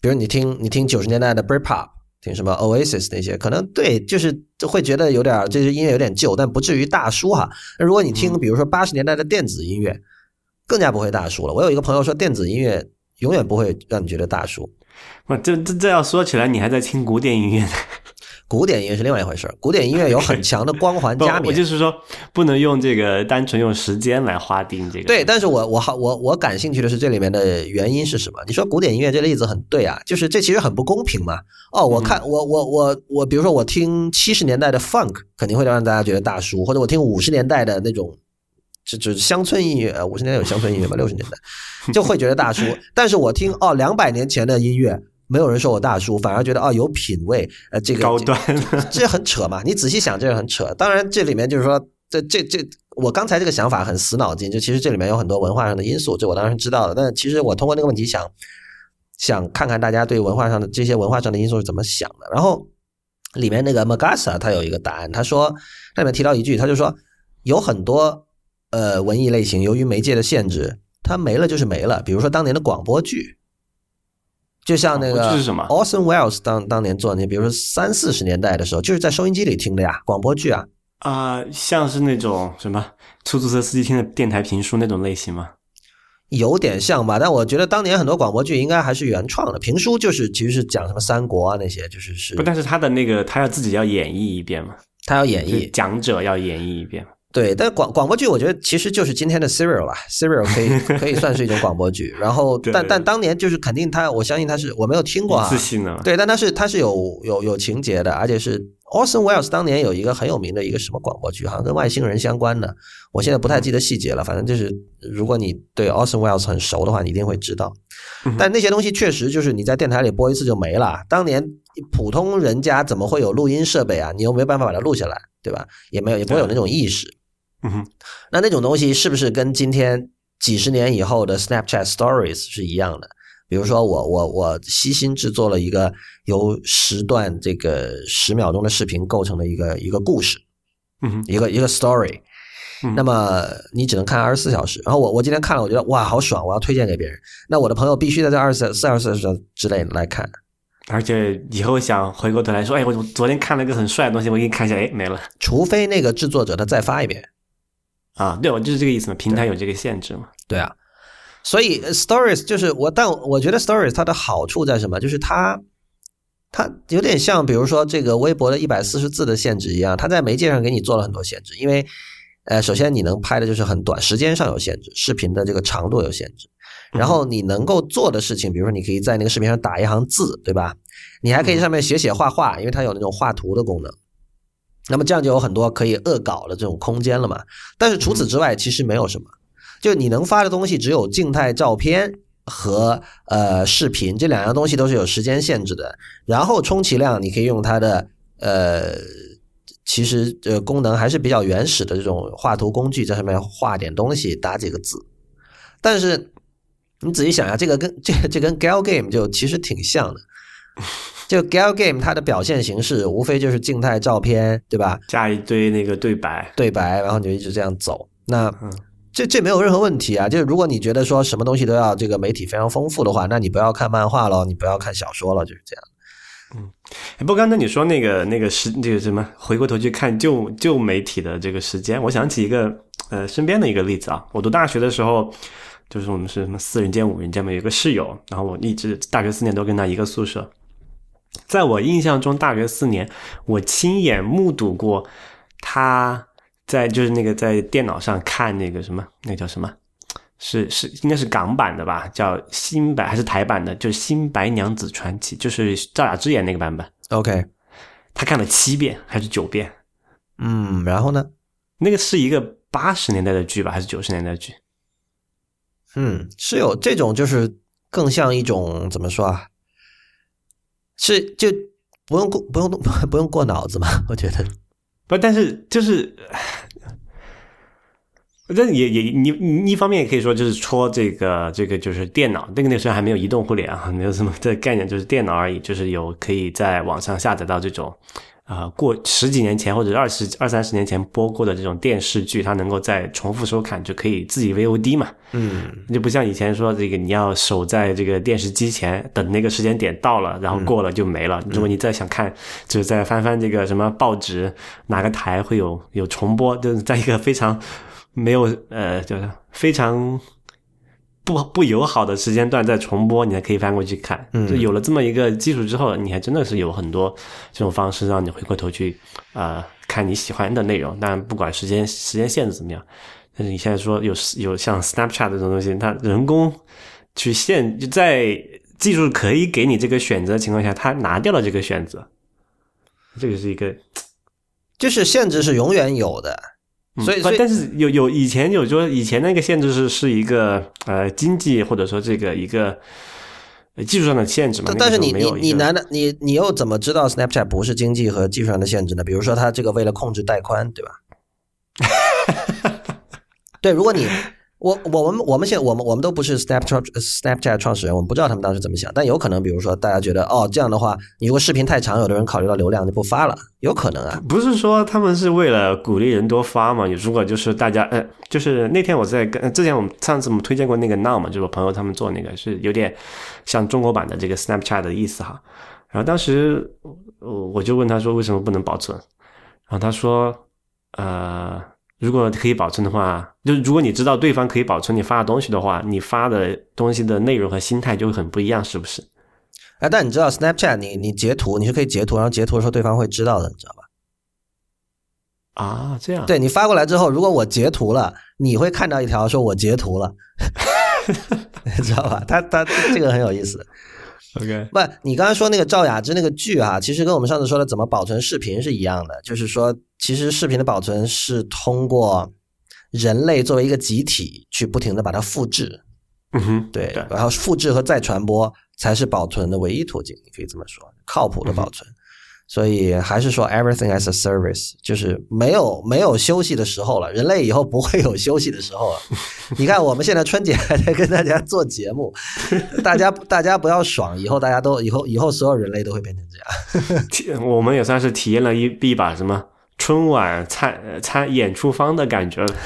比如你听你听九十年代的 Britpop，听什么 Oasis 那些，可能对，就是会觉得有点这些音乐有点旧，但不至于大叔哈。那如果你听比如说八十年代的电子音乐。更加不会大叔了。我有一个朋友说，电子音乐永远不会让你觉得大叔。我这这这要说起来，你还在听古典音乐？古典音乐是另外一回事古典音乐有很强的光环 加冕。我就是说，不能用这个单纯用时间来划定这个。对，但是我我好我我感兴趣的是这里面的原因是什么？你说古典音乐这例子很对啊，就是这其实很不公平嘛。哦，我看我我我我，比如说我听七十年代的 funk，肯定会让大家觉得大叔，或者我听五十年代的那种。就就是乡村音乐，五十年代有乡村音乐吧，六十年代就会觉得大叔。但是我听哦，两百年前的音乐，没有人说我大叔，反而觉得哦有品位，呃，这个高端，这很扯嘛。你仔细想，这很扯。当然，这里面就是说，这这这，我刚才这个想法很死脑筋，就其实这里面有很多文化上的因素，这我当然知道的。但其实我通过那个问题想想看看大家对文化上的这些文化上的因素是怎么想的。然后里面那个 Magasa 他有一个答案，他说他里面提到一句，他就说有很多。呃，文艺类型由于媒介的限制，它没了就是没了。比如说当年的广播剧，就像那个 Orson Welles 当当年做那，比如说三四十年代的时候，就是在收音机里听的呀，广播剧啊。啊，像是那种什么出租车司机听的电台评书那种类型吗？有点像吧，但我觉得当年很多广播剧应该还是原创的，评书就是其实是讲什么三国啊那些，就是是。不，但是他的那个他要自己要演绎一遍嘛，他要演绎，讲者要演绎一遍。对，但广广播剧我觉得其实就是今天的 serial 啦，serial 可以可以算是一种广播剧。然后，但但当年就是肯定他，我相信他是我没有听过啊。自信呢？对，但他是他是有有有情节的，而且是 Orson Welles 当年有一个很有名的一个什么广播剧，好像跟外星人相关的。我现在不太记得细节了，反正就是如果你对 Orson Welles 很熟的话，你一定会知道。但那些东西确实就是你在电台里播一次就没了。当年普通人家怎么会有录音设备啊？你又没有办法把它录下来，对吧？也没有，也不会有那种意识。嗯哼，那那种东西是不是跟今天几十年以后的 Snapchat Stories 是一样的？比如说，我我我悉心制作了一个由十段这个十秒钟的视频构成的一个一个故事，嗯哼，一个一个 story，那么你只能看二十四小时。然后我我今天看了，我觉得哇，好爽，我要推荐给别人。那我的朋友必须在这二十四二十四小时之内来看，而且以后想回过头来说，哎，我昨天看了一个很帅的东西，我给你看一下，哎，没了。除非那个制作者他再发一遍。啊，对，我就是这个意思嘛。平台有这个限制嘛？对啊，所以 Stories 就是我，但我觉得 Stories 它的好处在什么？就是它，它有点像，比如说这个微博的一百四十字的限制一样，它在媒介上给你做了很多限制。因为，呃，首先你能拍的就是很短，时间上有限制，视频的这个长度有限制。然后你能够做的事情，比如说你可以在那个视频上打一行字，对吧？你还可以上面写写画画，因为它有那种画图的功能。那么这样就有很多可以恶搞的这种空间了嘛？但是除此之外，其实没有什么。就你能发的东西只有静态照片和呃视频这两样东西都是有时间限制的。然后充其量你可以用它的呃其实呃功能还是比较原始的这种画图工具，在上面画点东西，打几个字。但是你仔细想一下，这个跟这这跟 Gal Game 就其实挺像的。就 Gal Game 它的表现形式无非就是静态照片，对吧？加一堆那个对白，对白，然后你就一直这样走。那这这没有任何问题啊。就是如果你觉得说什么东西都要这个媒体非常丰富的话，那你不要看漫画了，你不要看小说了，就是这样。嗯，不过刚才你说那个那个时这个什么，回过头去看旧旧媒体的这个时间，我想起一个呃身边的一个例子啊。我读大学的时候，就是我们是什么四人间、五人间嘛，有个室友，然后我一直大学四年都跟他一个宿舍。在我印象中，大学四年，我亲眼目睹过他在就是那个在电脑上看那个什么，那叫什么？是是应该是港版的吧？叫《新版》还是台版的？就是《新白娘子传奇》，就是赵雅芝演那个版本。OK，他看了七遍还是九遍？嗯，然后呢？那个是一个八十年代的剧吧，还是九十年代剧？嗯，是有这种，就是更像一种怎么说啊？是就不用过不用 不用过脑子嘛？我觉得不，但是就是。这也也你你一方面也可以说就是戳这个这个就是电脑，那个那时候还没有移动互联啊，没有什么的概念，就是电脑而已，就是有可以在网上下载到这种啊过十几年前或者二十二三十年前播过的这种电视剧，它能够再重复收看，就可以自己 VOD 嘛。嗯，就不像以前说这个你要守在这个电视机前等那个时间点到了，然后过了就没了。如果你再想看，就是再翻翻这个什么报纸，哪个台会有有重播，就是在一个非常。没有呃，就是非常不不友好的时间段再重播，你还可以翻过去看。嗯就有了这么一个基础之后，你还真的是有很多这种方式让你回过头去啊看你喜欢的内容。但不管时间时间限制怎么样，但是你现在说有有像 Snapchat 这种东西，它人工去限就在技术可以给你这个选择的情况下，它拿掉了这个选择，这个是一个，就是限制是永远有的。所以，但是有有以前有说以前那个限制是是一个呃经济或者说这个一个技术上的限制嘛？但是你你你难道你你又怎么知道 Snapchat 不是经济和技术上的限制呢？比如说它这个为了控制带宽，对吧？对，如果你。我我们我们现在我们我们都不是 Snapchat Snapchat 创始人，我们不知道他们当时怎么想。但有可能，比如说大家觉得哦这样的话，你如果视频太长，有的人考虑到流量就不发了，有可能啊。不是说他们是为了鼓励人多发嘛？你如果就是大家，呃，就是那天我在跟之前我们上次我们推荐过那个 Now 嘛，就是我朋友他们做那个是有点像中国版的这个 Snapchat 的意思哈。然后当时我我就问他说为什么不能保存？然后他说呃。如果可以保存的话，就是如果你知道对方可以保存你发的东西的话，你发的东西的内容和心态就会很不一样，是不是？哎，但你知道 Snapchat，你你截图你是可以截图，然后截图的时候对方会知道的，你知道吧？啊，这样。对你发过来之后，如果我截图了，你会看到一条说我截图了，知道吧？他他这个很有意思。OK，不，你刚才说那个赵雅芝那个剧哈，其实跟我们上次说的怎么保存视频是一样的，就是说，其实视频的保存是通过人类作为一个集体去不停的把它复制，嗯哼，对，然后复制和再传播才是保存的唯一途径，你可以这么说，靠谱的保存。所以还是说 everything as a service，就是没有没有休息的时候了。人类以后不会有休息的时候了。你看我们现在春节还在跟大家做节目，大家大家不要爽，以后大家都以后以后所有人类都会变成这样。我们也算是体验了一一把什么春晚参参演出方的感觉了。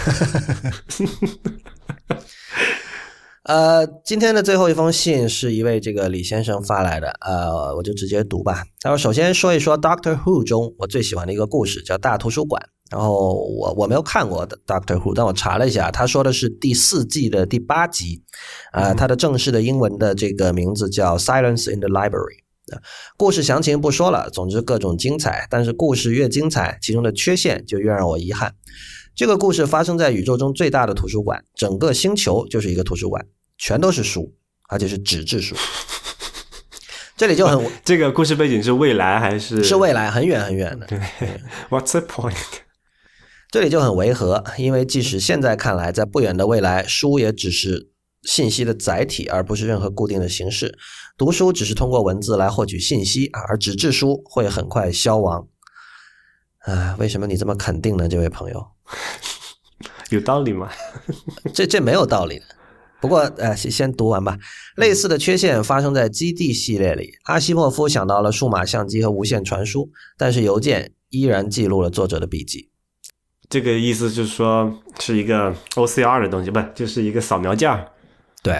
呃，今天的最后一封信是一位这个李先生发来的，呃，我就直接读吧。他说：“首先说一说《Doctor Who》中我最喜欢的一个故事，叫《大图书馆》。然后我我没有看过《Doctor Who》，但我查了一下，他说的是第四季的第八集。呃，它的正式的英文的这个名字叫《Silence in the Library》。故事详情不说了，总之各种精彩。但是故事越精彩，其中的缺陷就越让我遗憾。这个故事发生在宇宙中最大的图书馆，整个星球就是一个图书馆。”全都是书，而且是纸质书。这里就很这个故事背景是未来还是是未来，很远很远的。对，What's the point？这里就很违和，因为即使现在看来，在不远的未来，书也只是信息的载体，而不是任何固定的形式。读书只是通过文字来获取信息，而纸质书会很快消亡。啊，为什么你这么肯定呢，这位朋友？有道理吗？这这没有道理的。不过，呃，先先读完吧。类似的缺陷发生在《基地》系列里。阿西莫夫想到了数码相机和无线传输，但是邮件依然记录了作者的笔记。这个意思就是说，是一个 OCR 的东西，不，就是一个扫描件儿。对，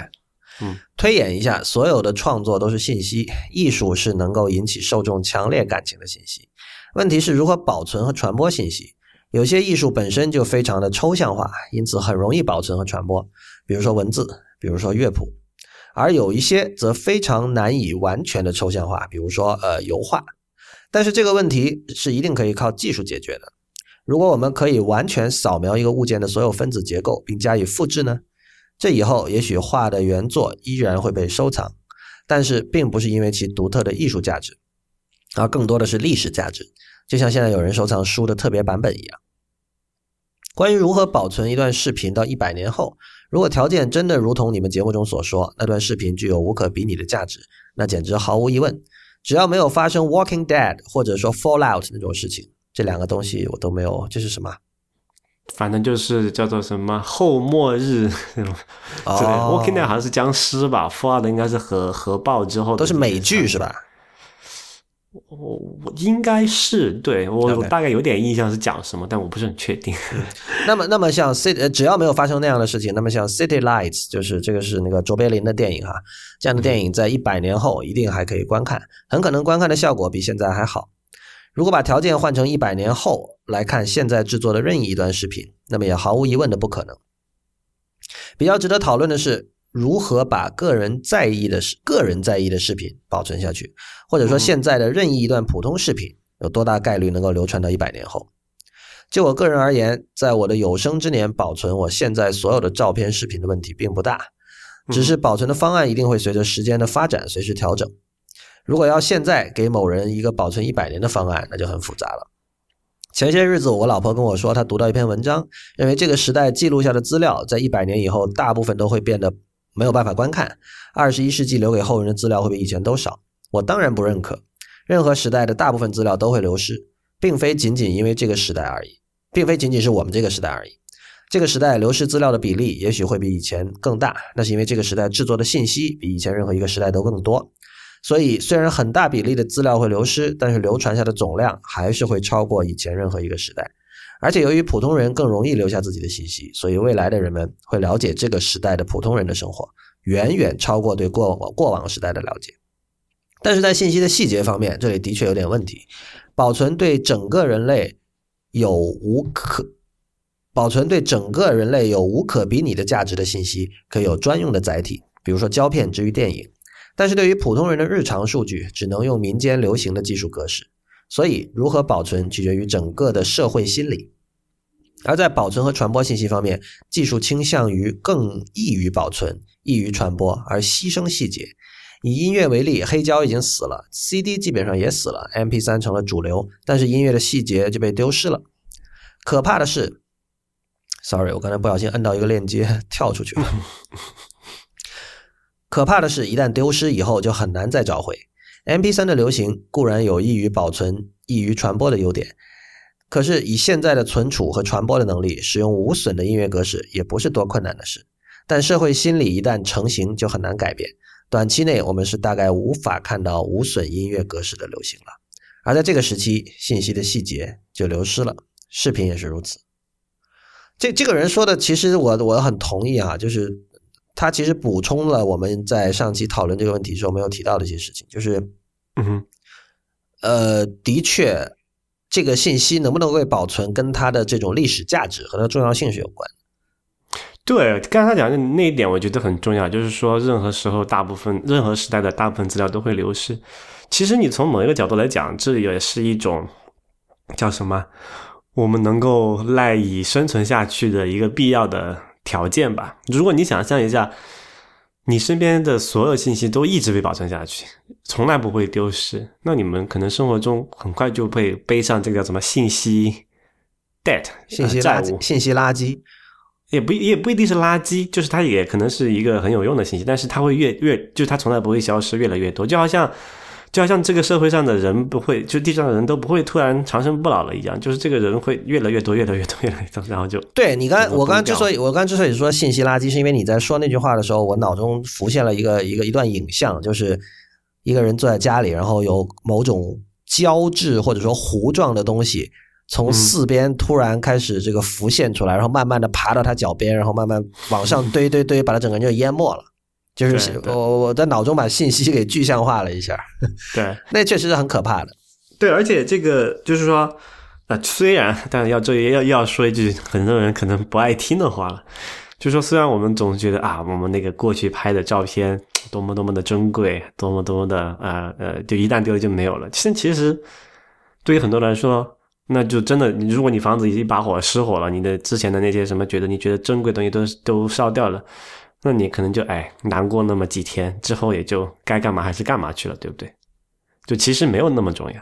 嗯，推演一下，所有的创作都是信息，艺术是能够引起受众强烈感情的信息。问题是如何保存和传播信息。有些艺术本身就非常的抽象化，因此很容易保存和传播，比如说文字，比如说乐谱；而有一些则非常难以完全的抽象化，比如说呃油画。但是这个问题是一定可以靠技术解决的。如果我们可以完全扫描一个物件的所有分子结构并加以复制呢？这以后也许画的原作依然会被收藏，但是并不是因为其独特的艺术价值，而更多的是历史价值，就像现在有人收藏书的特别版本一样。关于如何保存一段视频到一百年后，如果条件真的如同你们节目中所说，那段视频具有无可比拟的价值，那简直毫无疑问。只要没有发生《Walking Dead》或者说《Fallout》那种事情，这两个东西我都没有。这是什么？反正就是叫做什么后末日 那种。哦对，Walking Dead 好像是僵尸吧，Fallout 应该是核核爆之后的都是美剧是吧？我我应该是对我我大概有点印象是讲什么，但我不是很确定。那么，那么像 City，呃只要没有发生那样的事情，那么像 City Lights，就是这个是那个卓别林的电影哈，这样的电影在一百年后一定还可以观看，很可能观看的效果比现在还好。如果把条件换成一百年后来看现在制作的任意一段视频，那么也毫无疑问的不可能。比较值得讨论的是，如何把个人在意的视个人在意的视频保存下去，或者说现在的任意一段普通视频有多大概率能够流传到一百年后？就我个人而言，在我的有生之年保存我现在所有的照片、视频的问题并不大，只是保存的方案一定会随着时间的发展随时调整。如果要现在给某人一个保存一百年的方案，那就很复杂了。前些日子，我老婆跟我说，她读到一篇文章，认为这个时代记录下的资料，在一百年以后，大部分都会变得没有办法观看。二十一世纪留给后人的资料会比以前都少。我当然不认可，任何时代的大部分资料都会流失，并非仅仅因为这个时代而已，并非仅仅是我们这个时代而已。这个时代流失资料的比例也许会比以前更大，那是因为这个时代制作的信息比以前任何一个时代都更多。所以，虽然很大比例的资料会流失，但是流传下的总量还是会超过以前任何一个时代。而且，由于普通人更容易留下自己的信息，所以未来的人们会了解这个时代的普通人的生活，远远超过对过往过往时代的了解。但是在信息的细节方面，这里的确有点问题。保存对整个人类有无可保存对整个人类有无可比拟的价值的信息，可以有专用的载体，比如说胶片之于电影。但是对于普通人的日常数据，只能用民间流行的技术格式，所以如何保存取决于整个的社会心理。而在保存和传播信息方面，技术倾向于更易于保存、易于传播，而牺牲细节。以音乐为例，黑胶已经死了，CD 基本上也死了，MP3 成了主流，但是音乐的细节就被丢失了。可怕的是，sorry，我刚才不小心摁到一个链接跳出去了。可怕的是，一旦丢失以后就很难再找回。MP3 的流行固然有益于保存、易于传播的优点，可是以现在的存储和传播的能力，使用无损的音乐格式也不是多困难的事。但社会心理一旦成型，就很难改变。短期内，我们是大概无法看到无损音乐格式的流行了。而在这个时期，信息的细节就流失了，视频也是如此。这这个人说的，其实我我很同意啊，就是他其实补充了我们在上期讨论这个问题时候没有提到的一些事情，就是嗯哼，呃，的确，这个信息能不能被保存，跟它的这种历史价值和它的重要性是有关。对，刚才讲的那一点，我觉得很重要，就是说，任何时候、大部分、任何时代的大部分资料都会流失。其实，你从某一个角度来讲，这也是一种叫什么？我们能够赖以生存下去的一个必要的条件吧。如果你想象一下，你身边的所有信息都一直被保存下去，从来不会丢失，那你们可能生活中很快就会背上这个叫什么信息 debt 信息呃债务，垃圾，信息垃圾。也不也不一定是垃圾，就是它也可能是一个很有用的信息，但是它会越越，就是它从来不会消失，越来越多。就好像就好像这个社会上的人不会，就地上的人都不会突然长生不老了一样，就是这个人会越来越多，越来越多，越来越多，然后就对你刚我刚之所以我刚才之所以说信息垃圾，是因为你在说那句话的时候，我脑中浮现了一个一个一段影像，就是一个人坐在家里，然后有某种胶质或者说糊状的东西从四边突然开始这个浮现出来，然后慢慢的爬到他脚边，然后慢慢往上堆堆堆，把他整个人就淹没了。就是我我在脑中把信息给具象化了一下，对 那确实是很可怕的。对，而且这个就是说，呃，虽然，但要这里要要说一句很多人可能不爱听的话了，就说虽然我们总觉得啊，我们那个过去拍的照片多么多么的珍贵，多么多么的呃呃，就一旦丢了就没有了。其实其实对于很多人来说，那就真的，如果你房子已经把火失火了，你的之前的那些什么觉得你觉得珍贵的东西都都烧掉了。那你可能就哎难过那么几天，之后也就该干嘛还是干嘛去了，对不对？就其实没有那么重要。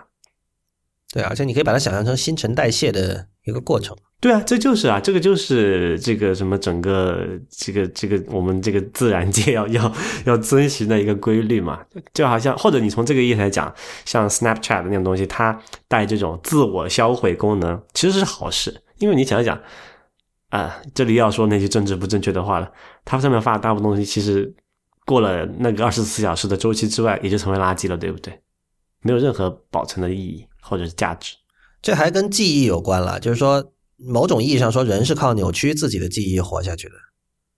对，而且你可以把它想象成新陈代谢的一个过程。对啊，这就是啊，这个就是这个什么整个这个这个我们这个自然界要要要遵循的一个规律嘛。就好像或者你从这个意义来讲，像 Snapchat 的那种东西，它带这种自我销毁功能，其实是好事，因为你想一想啊，这里要说那些政治不正确的话了，它上面发的大部分东西，其实过了那个二十四小时的周期之外，也就成为垃圾了，对不对？没有任何保存的意义或者是价值。这还跟记忆有关了，就是说，某种意义上说，人是靠扭曲自己的记忆活下去的。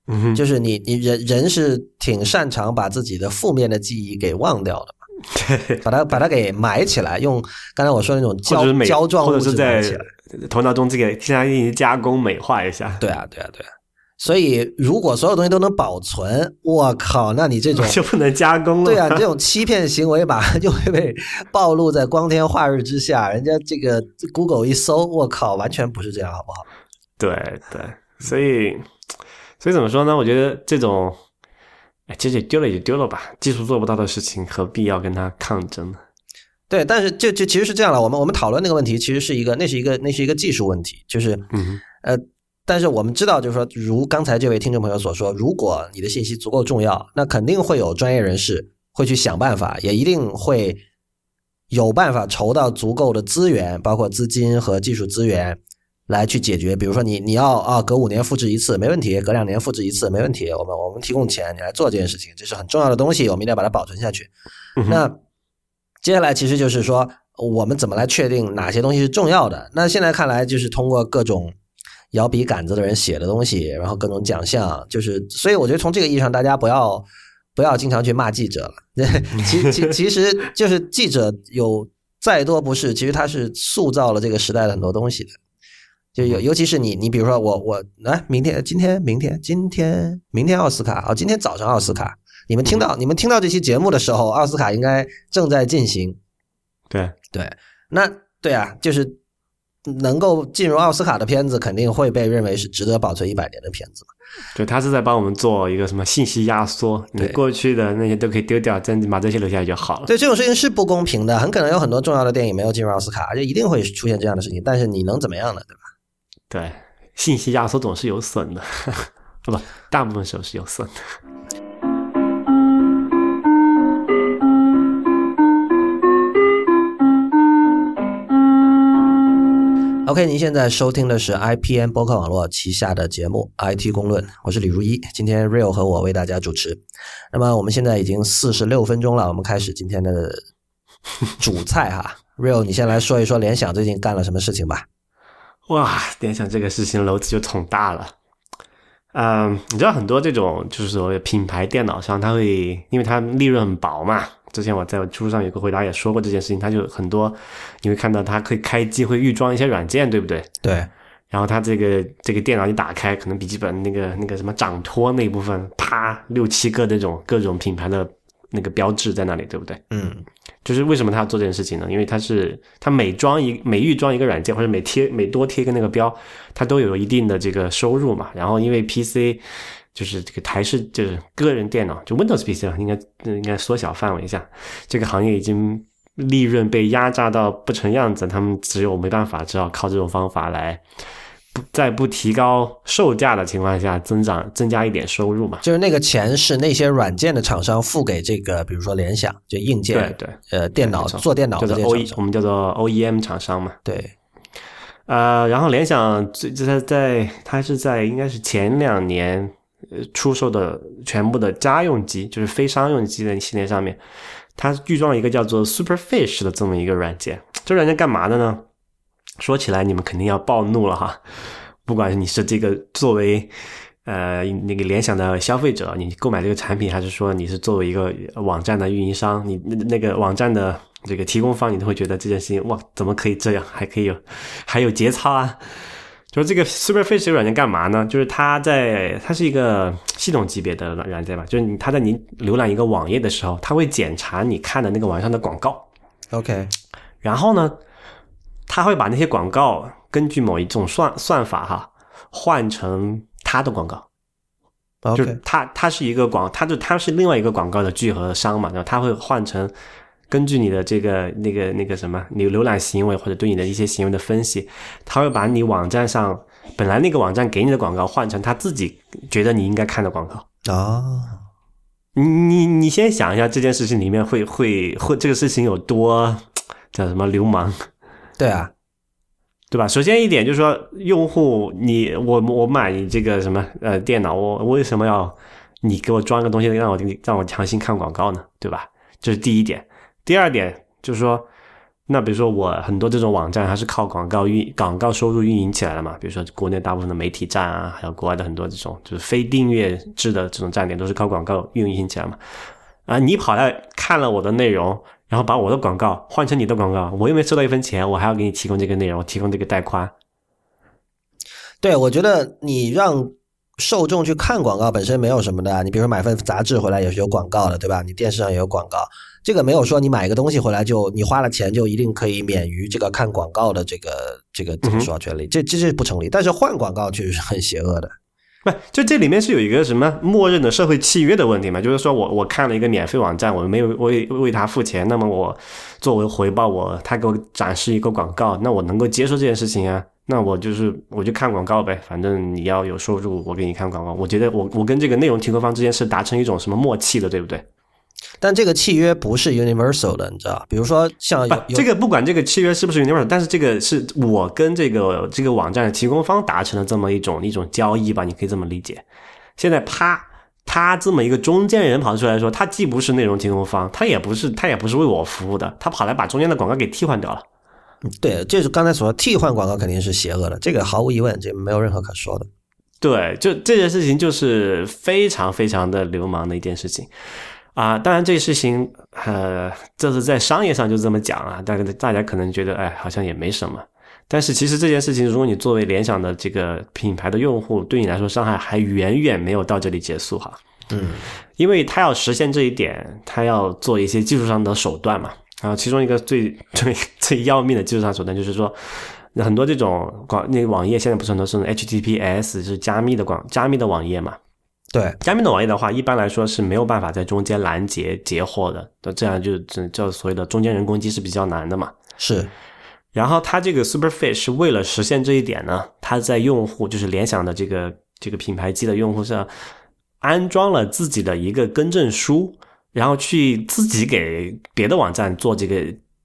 嗯哼，就是你，你人人是挺擅长把自己的负面的记忆给忘掉的。把它把它给埋起来，用刚才我说的那种胶胶状物或者是在质埋起来。头脑中这个替它进行加工美化一下，对啊，对啊，对啊。所以，如果所有东西都能保存，我靠，那你这种 就不能加工了。对啊，你这种欺骗行为吧，就会被暴露在光天化日之下。人家这个 Google 一搜，我靠，完全不是这样，好不好？对对，所以所以怎么说呢？我觉得这种，哎，其实也丢了也就丢了吧，技术做不到的事情，何必要跟他抗争呢？对，但是就就其实是这样了。我们我们讨论那个问题，其实是一个那是一个那是一个技术问题，就是嗯呃，但是我们知道，就是说，如刚才这位听众朋友所说，如果你的信息足够重要，那肯定会有专业人士会去想办法，也一定会有办法筹到足够的资源，包括资金和技术资源来去解决。比如说你你要啊，隔五年复制一次没问题，隔两年复制一次没问题，我们我们提供钱，你来做这件事情，这是很重要的东西，我们一定要把它保存下去。嗯那接下来其实就是说，我们怎么来确定哪些东西是重要的？那现在看来就是通过各种摇笔杆子的人写的东西，然后各种奖项，就是所以我觉得从这个意义上，大家不要不要经常去骂记者了。其其其实就是记者有再多不是，其实他是塑造了这个时代的很多东西的。就尤尤其是你，你比如说我我来、明天今天明天今天明天奥斯卡啊、今天早上奥斯卡，你们听到你们听到这期节目的时候，奥斯卡应该正在进行。对，对，那对啊，就是能够进入奥斯卡的片子，肯定会被认为是值得保存一百年的片子嘛。就他是在帮我们做一个什么信息压缩，你对过去的那些都可以丢掉，真把这些留下来就好了。对，这种事情是不公平的，很可能有很多重要的电影没有进入奥斯卡，而且一定会出现这样的事情。但是你能怎么样呢？对吧？对，信息压缩总是有损的，不，大部分时候是有损的。OK，您现在收听的是 IPN 播客网络旗下的节目《IT 公论》，我是李如一，今天 Real 和我为大家主持。那么我们现在已经四十六分钟了，我们开始今天的主菜哈。Real，你先来说一说联想最近干了什么事情吧。哇，联想这个事情篓子就捅大了。嗯，你知道很多这种就是所谓品牌电脑商，它会因为它利润很薄嘛。之前我在知乎上有个回答也说过这件事情，它就很多你会看到它可以开机会预装一些软件，对不对？对，然后它这个这个电脑一打开，可能笔记本那个那个什么掌托那一部分，啪六七个这种各种品牌的那个标志在那里，对不对？嗯，就是为什么他要做这件事情呢？因为他是他每装一每预装一个软件，或者每贴每多贴一个那个标，它都有一定的这个收入嘛。然后因为 PC 就是这个台式就是个人电脑，就 Windows PC 啊，应该应该缩小范围一下，这个行业已经利润被压榨到不成样子，他们只有没办法，只好靠这种方法来不在不提高售价的情况下增长增加一点收入嘛。就是那个钱是那些软件的厂商付给这个，比如说联想，就硬件，对对，呃，电脑做电脑的叫做这些 O 厂 E，商我们叫做 OEM 厂商嘛。对，呃，然后联想最就在在它是在应该是前两年呃出售的全部的家用机，就是非商用机的系列上面，它预装了一个叫做 Superfish 的这么一个软件。这软件干嘛的呢？说起来你们肯定要暴怒了哈，不管你是这个作为呃那个联想的消费者，你购买这个产品，还是说你是作为一个网站的运营商，你那那个网站的这个提供方，你都会觉得这件事情哇，怎么可以这样，还可以有还有节操啊？就是这个 Superfish 这个软件干嘛呢？就是它在它是一个系统级别的软件吧，就是你它在你浏览一个网页的时候，它会检查你看的那个网上的广告，OK，然后呢，他会把那些广告根据某一种算算法哈，换成他的广告。就是它它是一个广，他就他是另外一个广告的聚合商嘛，然后他会换成根据你的这个那个那个什么，你浏览行为或者对你的一些行为的分析，他会把你网站上本来那个网站给你的广告换成他自己觉得你应该看的广告。啊，你你你先想一下这件事情里面会会会这个事情有多叫什么流氓？对啊，对吧？首先一点就是说，用户你我我买你这个什么呃电脑，我为什么要你给我装个东西让我让我强行看广告呢？对吧？这是第一点。第二点就是说，那比如说我很多这种网站它是靠广告运广告收入运营起来的嘛，比如说国内大部分的媒体站啊，还有国外的很多这种就是非订阅制的这种站点都是靠广告运营起来嘛。啊，你跑来看了我的内容，然后把我的广告换成你的广告，我又没收到一分钱，我还要给你提供这个内容，提供这个带宽。对，我觉得你让受众去看广告本身没有什么的啊，你比如说买份杂志回来也是有广告的，对吧？你电视上也有广告，这个没有说你买一个东西回来就你花了钱就一定可以免于这个看广告的这个这个怎么说权利，这这是不成立。但是换广告确实是很邪恶的。不，就这里面是有一个什么默认的社会契约的问题嘛？就是说我我看了一个免费网站，我没有为为他付钱，那么我作为回报我他给我展示一个广告，那我能够接受这件事情啊？那我就是我就看广告呗，反正你要有收入，我给你看广告。我觉得我我跟这个内容提供方之间是达成一种什么默契的，对不对？但这个契约不是 universal 的，你知道？比如说像这个不管这个契约是不是 universal，但是这个是我跟这个这个网站的提供方达成的这么一种一种交易吧，你可以这么理解。现在啪，他这么一个中间人跑出来说，他既不是内容提供方，他也不是他也不是为我服务的，他跑来把中间的广告给替换掉了。对，这是刚才所说替换广告肯定是邪恶的，这个毫无疑问，这没有任何可说的。对，就这件事情就是非常非常的流氓的一件事情啊！当然，这个事情呃，这是在商业上就这么讲啊，但是大家可能觉得哎，好像也没什么。但是其实这件事情，如果你作为联想的这个品牌的用户，对你来说伤害还远远没有到这里结束哈。嗯，因为他要实现这一点，他要做一些技术上的手段嘛。啊，其中一个最 最最要命的技术上手段就是说，很多这种广那个网页现在不是很多是 HTTPS 是加密的广加密的网页嘛？对，加密的网页的话，一般来说是没有办法在中间拦截截获的，那这样就只叫所谓的中间人攻击是比较难的嘛。是然后它这个 Superfish 是为了实现这一点呢，它在用户就是联想的这个这个品牌机的用户上安装了自己的一个更正书，然后去自己给别的网站做这个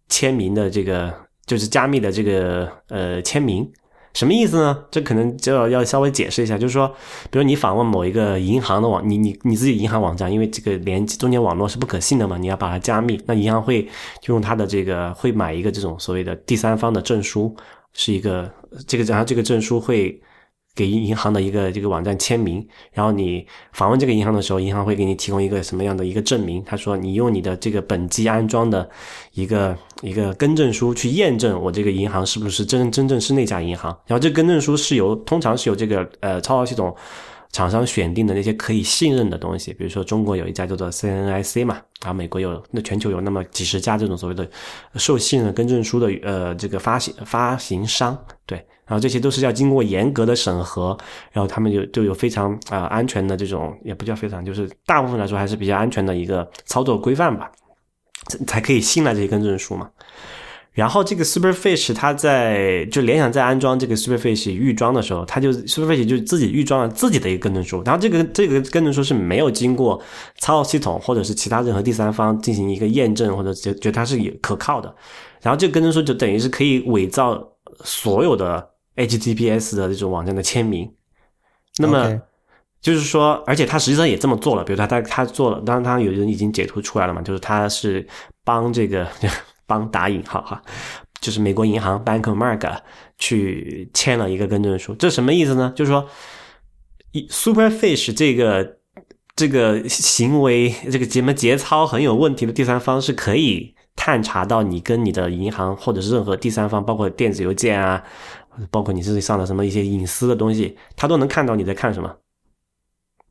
签名的这个就是加密的这个呃签名。什么意思呢？这可能就要要稍微解释一下，就是说，比如你访问某一个银行的网，你你你自己银行网站，因为这个连中间网络是不可信的嘛，你要把它加密，那银行会就用它的这个会买一个这种所谓的第三方的证书，是一个这个然后这个证书会给银行的一个这个网站签名，然后你访问这个银行的时候，银行会给你提供一个什么样的一个证明？他说你用你的这个本机安装的一个一个更证书去验证我这个银行是不是真真正是那家银行，然后这更证书是由通常是由这个呃操作系统。厂商选定的那些可以信任的东西，比如说中国有一家叫做 CNIC 嘛，然后美国有那全球有那么几十家这种所谓的受信任更证书的呃这个发行发行商，对，然后这些都是要经过严格的审核，然后他们就就有非常啊、呃安全的这种也不叫非常，就是大部分来说还是比较安全的一个操作规范吧，才可以信赖这些更正书嘛。然后这个 Superfish 它在就联想在安装这个 Superfish 预装的时候，它就 Superfish 就自己预装了自己的一个跟证书，然后这个这个跟证书是没有经过操作系统或者是其他任何第三方进行一个验证或者觉觉得它是可靠的，然后这个跟证书就等于是可以伪造所有的 HTTPS 的这种网站的签名，那么。就是说，而且他实际上也这么做了。比如他他他做了，当然他有人已经截图出来了嘛，就是他是帮这个 帮打引号哈，就是美国银行 Bank of America 去签了一个更正书。这什么意思呢？就是说，Superfish 这个这个行为，这个节么节操很有问题的第三方是可以探查到你跟你的银行或者是任何第三方，包括电子邮件啊，包括你自己上的什么一些隐私的东西，他都能看到你在看什么。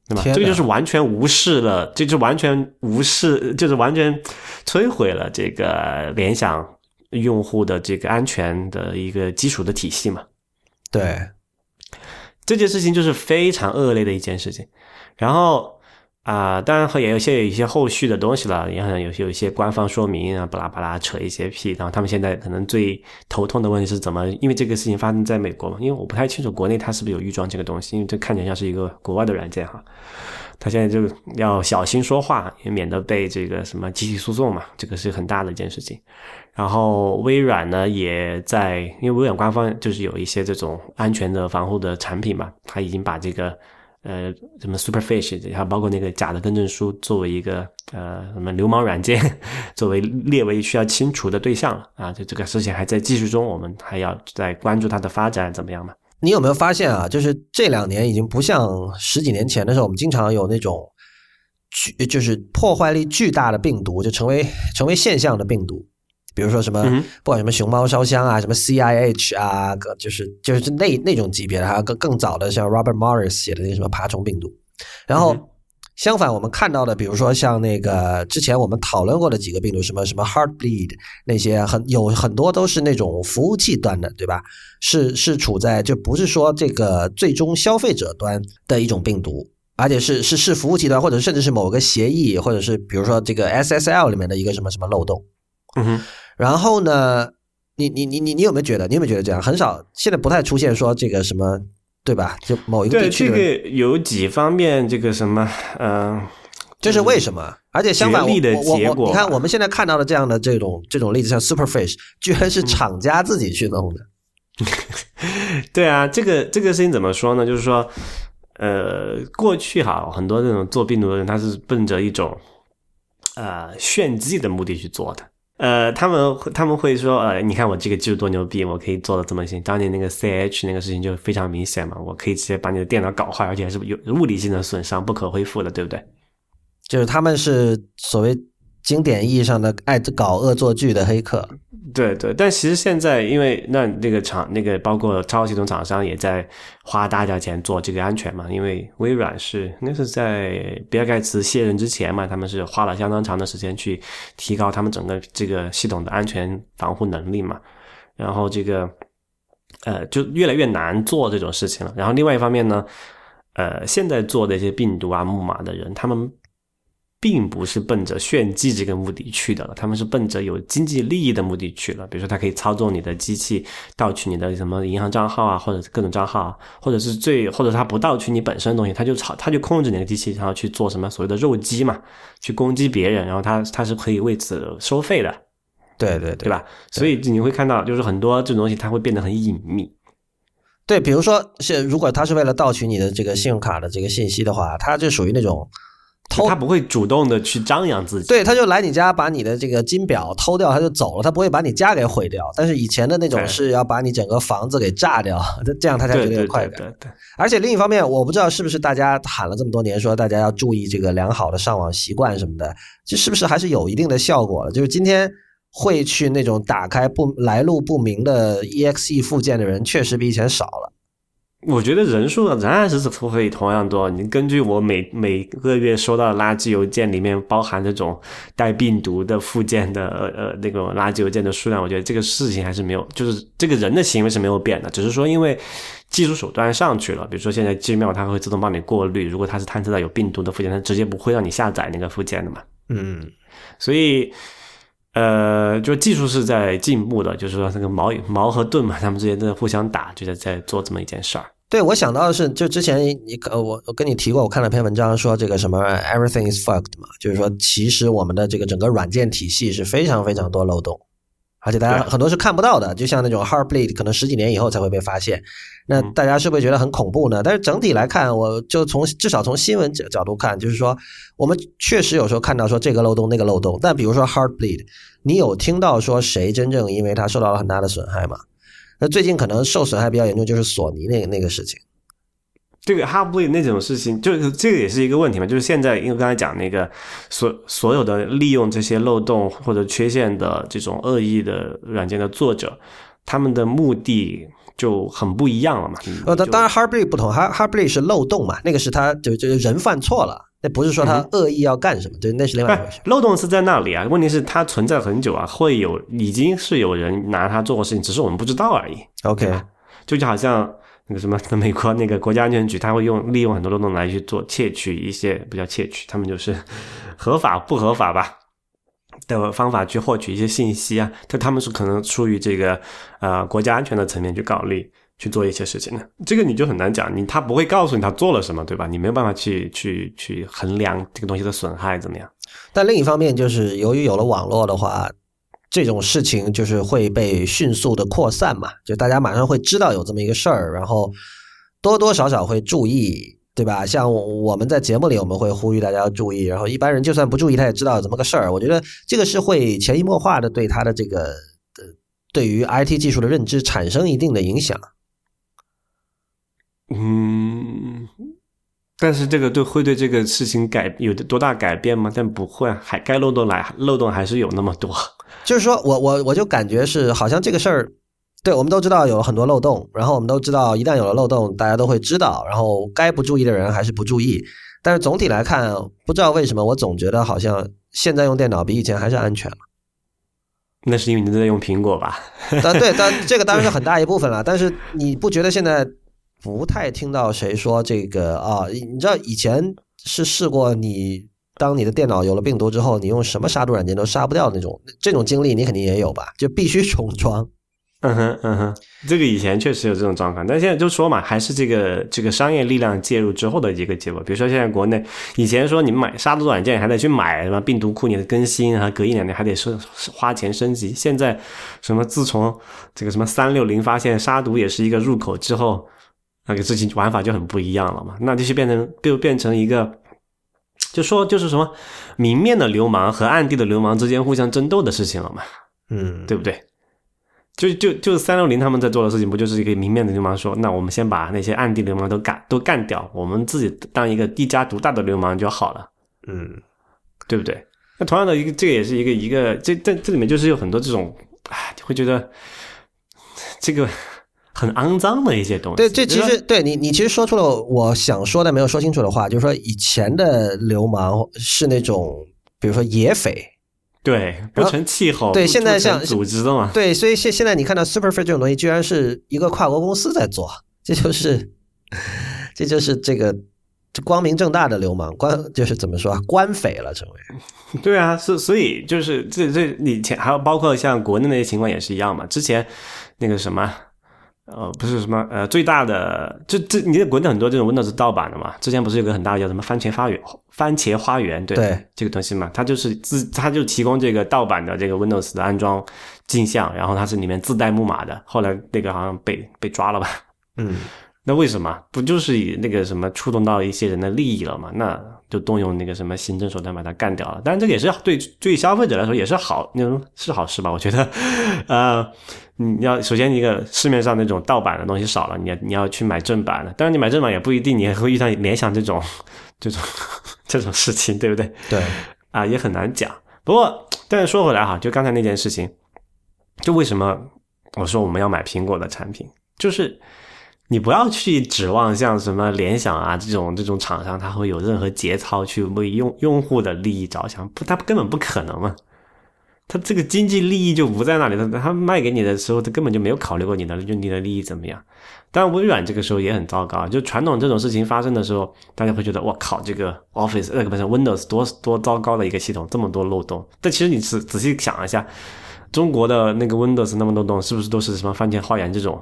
对吧？这个就是完全无视了，这就完全无视，就是完全摧毁了这个联想用户的这个安全的一个基础的体系嘛。对，这件事情就是非常恶劣的一件事情。然后。啊，当然和也有些有一些后续的东西了，也可能有些有一些官方说明啊，巴拉巴拉扯一些屁。然后他们现在可能最头痛的问题是怎么，因为这个事情发生在美国嘛，因为我不太清楚国内它是不是有预装这个东西，因为这看起来像是一个国外的软件哈。他现在就要小心说话，也免得被这个什么集体诉讼嘛，这个是很大的一件事情。然后微软呢也在，因为微软官方就是有一些这种安全的防护的产品嘛，他已经把这个。呃，什么 Superfish，还包括那个假的更正书，作为一个呃什么流氓软件，作为列为需要清除的对象了啊！就这个事情还在继续中，我们还要再关注它的发展怎么样嘛？你有没有发现啊？就是这两年已经不像十几年前的时候，我们经常有那种巨就是破坏力巨大的病毒，就成为成为现象的病毒。比如说什么，不管什么熊猫烧香啊，什么 C I H 啊，就是就是那那种级别的，还有更更早的，像 Robert Morris 写的那什么爬虫病毒。然后相反，我们看到的，比如说像那个之前我们讨论过的几个病毒，什么什么 Heartbleed 那些，很有很多都是那种服务器端的，对吧？是是处在就不是说这个最终消费者端的一种病毒，而且是是是服务器端，或者甚至是某个协议，或者是比如说这个 S S L 里面的一个什么什么漏洞。嗯哼。然后呢？你你你你你有没有觉得？你有没有觉得这样很少？现在不太出现说这个什么，对吧？就某一个地区对。这个有几方面，这个什么，嗯，这是为什么？而且相反，我我我，你看我们现在看到的这样的这种这种例子，像 Superfish，居然是厂家自己去弄的。对啊，这个这个事情怎么说呢？就是说，呃，过去哈，很多这种做病毒的人，他是奔着一种呃炫技的目的去做的。呃，他们他们会说，呃，你看我这个技术多牛逼，我可以做的这么行。当年那个 C H 那个事情就非常明显嘛，我可以直接把你的电脑搞坏，而且还是有物理性的损伤，不可恢复的，对不对？就是他们是所谓。经典意义上的爱搞恶作剧的黑客，对对，但其实现在因为那那个厂那个包括操作系统厂商也在花大价钱做这个安全嘛，因为微软是应该是在比尔盖茨卸任之前嘛，他们是花了相当长的时间去提高他们整个这个系统的安全防护能力嘛，然后这个呃就越来越难做这种事情了。然后另外一方面呢，呃，现在做的一些病毒啊木马的人，他们。并不是奔着炫技这个目的去的了，他们是奔着有经济利益的目的去了。比如说，他可以操纵你的机器，盗取你的什么银行账号啊，或者各种账号，或者是最，或者他不盗取你本身的东西，他就操，他就控制你的机器，然后去做什么所谓的肉鸡嘛，去攻击别人，然后他他是可以为此收费的，对对对吧？所以你会看到，就是很多这种东西，它会变得很隐秘。对，比如说是如果他是为了盗取你的这个信用卡的这个信息的话，他就属于那种。他不会主动的去张扬自己，对，他就来你家把你的这个金表偷掉，他就走了，他不会把你家给毁掉。但是以前的那种是要把你整个房子给炸掉，这样他才觉得有快感。对对。而且另一方面，我不知道是不是大家喊了这么多年，说大家要注意这个良好的上网习惯什么的，这是不是还是有一定的效果了？就是今天会去那种打开不来路不明的 exe 附件的人，确实比以前少了。我觉得人数仍然是会同样多。你根据我每每个月收到的垃圾邮件里面包含这种带病毒的附件的呃那种垃圾邮件的数量，我觉得这个事情还是没有，就是这个人的行为是没有变的，只是说因为技术手段上去了，比如说现在 Gmail 它会自动帮你过滤，如果它是探测到有病毒的附件，它直接不会让你下载那个附件的嘛。嗯，所以呃，就技术是在进步的，就是说那个矛矛和盾嘛，他们之间在互相打，就在在做这么一件事儿。对，我想到的是，就之前你呃，我我跟你提过，我看了篇文章说这个什么 everything is fucked 嘛，就是说其实我们的这个整个软件体系是非常非常多漏洞，而且大家很多是看不到的，就像那种 Heartbleed，可能十几年以后才会被发现。那大家是不是觉得很恐怖呢？但是整体来看，我就从至少从新闻角角度看，就是说我们确实有时候看到说这个漏洞那个漏洞，但比如说 Heartbleed，你有听到说谁真正因为它受到了很大的损害吗？那最近可能受损害比较严重，就是索尼那个那个事情。这个 Heartbleed 那种事情，就是这个也是一个问题嘛。就是现在，因为刚才讲那个所所有的利用这些漏洞或者缺陷的这种恶意的软件的作者，他们的目的就很不一样了嘛。呃，当当然 Heartbleed 不同，Heart Heartbleed 是漏洞嘛，那个是他就就人犯错了。那不是说他恶意要干什么，对，那是另外一回事。漏洞是在那里啊，问题是它存在很久啊，会有已经是有人拿它做过事情，只是我们不知道而已。OK，就就好像那个什么，美国那个国家安全局，他会用利用很多漏洞来去做窃取一些，不叫窃取，他们就是合法不合法吧的方法去获取一些信息啊，但他们是可能出于这个呃国家安全的层面去考虑。去做一些事情的，这个你就很难讲，你他不会告诉你他做了什么，对吧？你没有办法去去去衡量这个东西的损害怎么样。但另一方面，就是由于有了网络的话，这种事情就是会被迅速的扩散嘛，就大家马上会知道有这么一个事儿，然后多多少少会注意，对吧？像我们在节目里我们会呼吁大家要注意，然后一般人就算不注意，他也知道怎么个事儿。我觉得这个是会潜移默化的对他的这个呃对于 IT 技术的认知产生一定的影响。嗯，但是这个对会对这个事情改有多大改变吗？但不会，还该漏洞来漏洞还是有那么多。就是说我我我就感觉是好像这个事儿，对我们都知道有很多漏洞，然后我们都知道一旦有了漏洞，大家都会知道，然后该不注意的人还是不注意。但是总体来看，不知道为什么我总觉得好像现在用电脑比以前还是安全了。那是因为你在用苹果吧？但对，但 这个当然是很大一部分了。但是你不觉得现在？不太听到谁说这个啊？你知道以前是试过，你当你的电脑有了病毒之后，你用什么杀毒软件都杀不掉那种，这种经历你肯定也有吧？就必须重装。嗯哼，嗯哼，这个以前确实有这种状况，但现在就说嘛，还是这个这个商业力量介入之后的一个结果。比如说现在国内，以前说你买杀毒软件还得去买什么病毒库，你的更新啊，隔一两年还得是花钱升级。现在什么自从这个什么三六零发现杀毒也是一个入口之后。那个事情玩法就很不一样了嘛，那就是变成就变成一个，就说就是什么明面的流氓和暗地的流氓之间互相争斗的事情了嘛，嗯，对不对？就就就三六零他们在做的事情，不就是一个明面的流氓说，那我们先把那些暗地流氓都干都干掉，我们自己当一个一家独大的流氓就好了，嗯，对不对？那同样的一个，这个也是一个一个，这这这里面就是有很多这种，哎，会觉得这个。很肮脏的一些东西。对，这其实对你，你其实说出了我想说的没有说清楚的话，就是说以前的流氓是那种，比如说野匪，对，不成气候，对，现在像组织的嘛，对，所以现现在你看到 Superfit 这种东西，居然是一个跨国公司在做，这就是，这就是这个光明正大的流氓，官就是怎么说，官匪了，成为。对啊，所所以就是这这以前还有包括像国内那些情况也是一样嘛，之前那个什么。呃，不是什么呃，最大的这这，你在国内很多这种 Windows 盗版的嘛？之前不是有个很大的叫什么番茄花园？番茄花园对这个东西嘛？它就是自，它就提供这个盗版的这个 Windows 的安装镜像，然后它是里面自带木马的。后来那个好像被被抓了吧？嗯，那为什么不就是以那个什么触动到一些人的利益了嘛？那就动用那个什么行政手段把它干掉了。当然，这个也是对对消费者来说也是好，那种是好事吧？我觉得，呃。你要首先一个市面上那种盗版的东西少了，你你要去买正版的。当然你买正版也不一定你会遇到联想这种 这种这种事情，对不对？对啊，也很难讲。不过，但是说回来哈，就刚才那件事情，就为什么我说我们要买苹果的产品，就是你不要去指望像什么联想啊这种这种厂商，他会有任何节操去为用用户的利益着想，不，他根本不可能嘛。他这个经济利益就不在那里，他他卖给你的时候，他根本就没有考虑过你的就你的利益怎么样。但，微软这个时候也很糟糕，就传统这种事情发生的时候，大家会觉得我靠，这个 Office 那个不是 Windows 多多糟糕的一个系统，这么多漏洞。但其实你仔仔细想一下，中国的那个 Windows 那么多洞，是不是都是什么番茄花园这种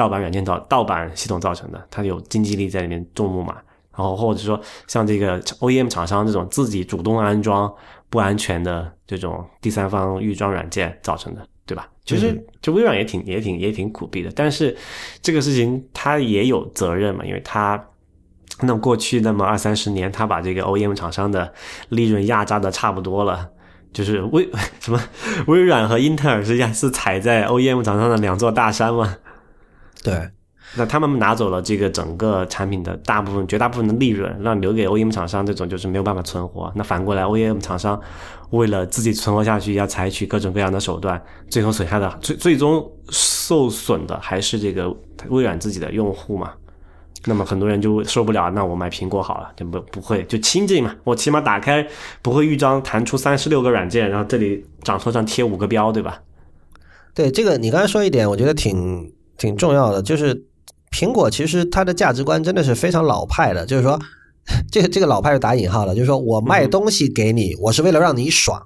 盗版软件造盗版系统造成的？它有经济力在里面种木马，然后或者说像这个 OEM 厂商这种自己主动安装不安全的这种第三方预装软件造成的。对吧？其实，就微软也挺、也挺、也挺苦逼的。但是，这个事情他也有责任嘛，因为他那过去那么二三十年，他把这个 OEM 厂商的利润压榨的差不多了。就是微 什么微软和英特尔实际上是踩在 OEM 厂商的两座大山嘛？对。那他们拿走了这个整个产品的大部分、绝大部分的利润，让留给 OEM 厂商这种就是没有办法存活。那反过来，OEM 厂商为了自己存活下去，要采取各种各样的手段，最后损害的最最终受损的还是这个微软自己的用户嘛？那么很多人就受不了，那我买苹果好了，就不不会就清净嘛？我起码打开不会豫章弹出三十六个软件，然后这里掌头上贴五个标，对吧？对这个，你刚才说一点，我觉得挺挺重要的，就是。苹果其实它的价值观真的是非常老派的，就是说，这个这个老派是打引号的，就是说我卖东西给你，我是为了让你爽，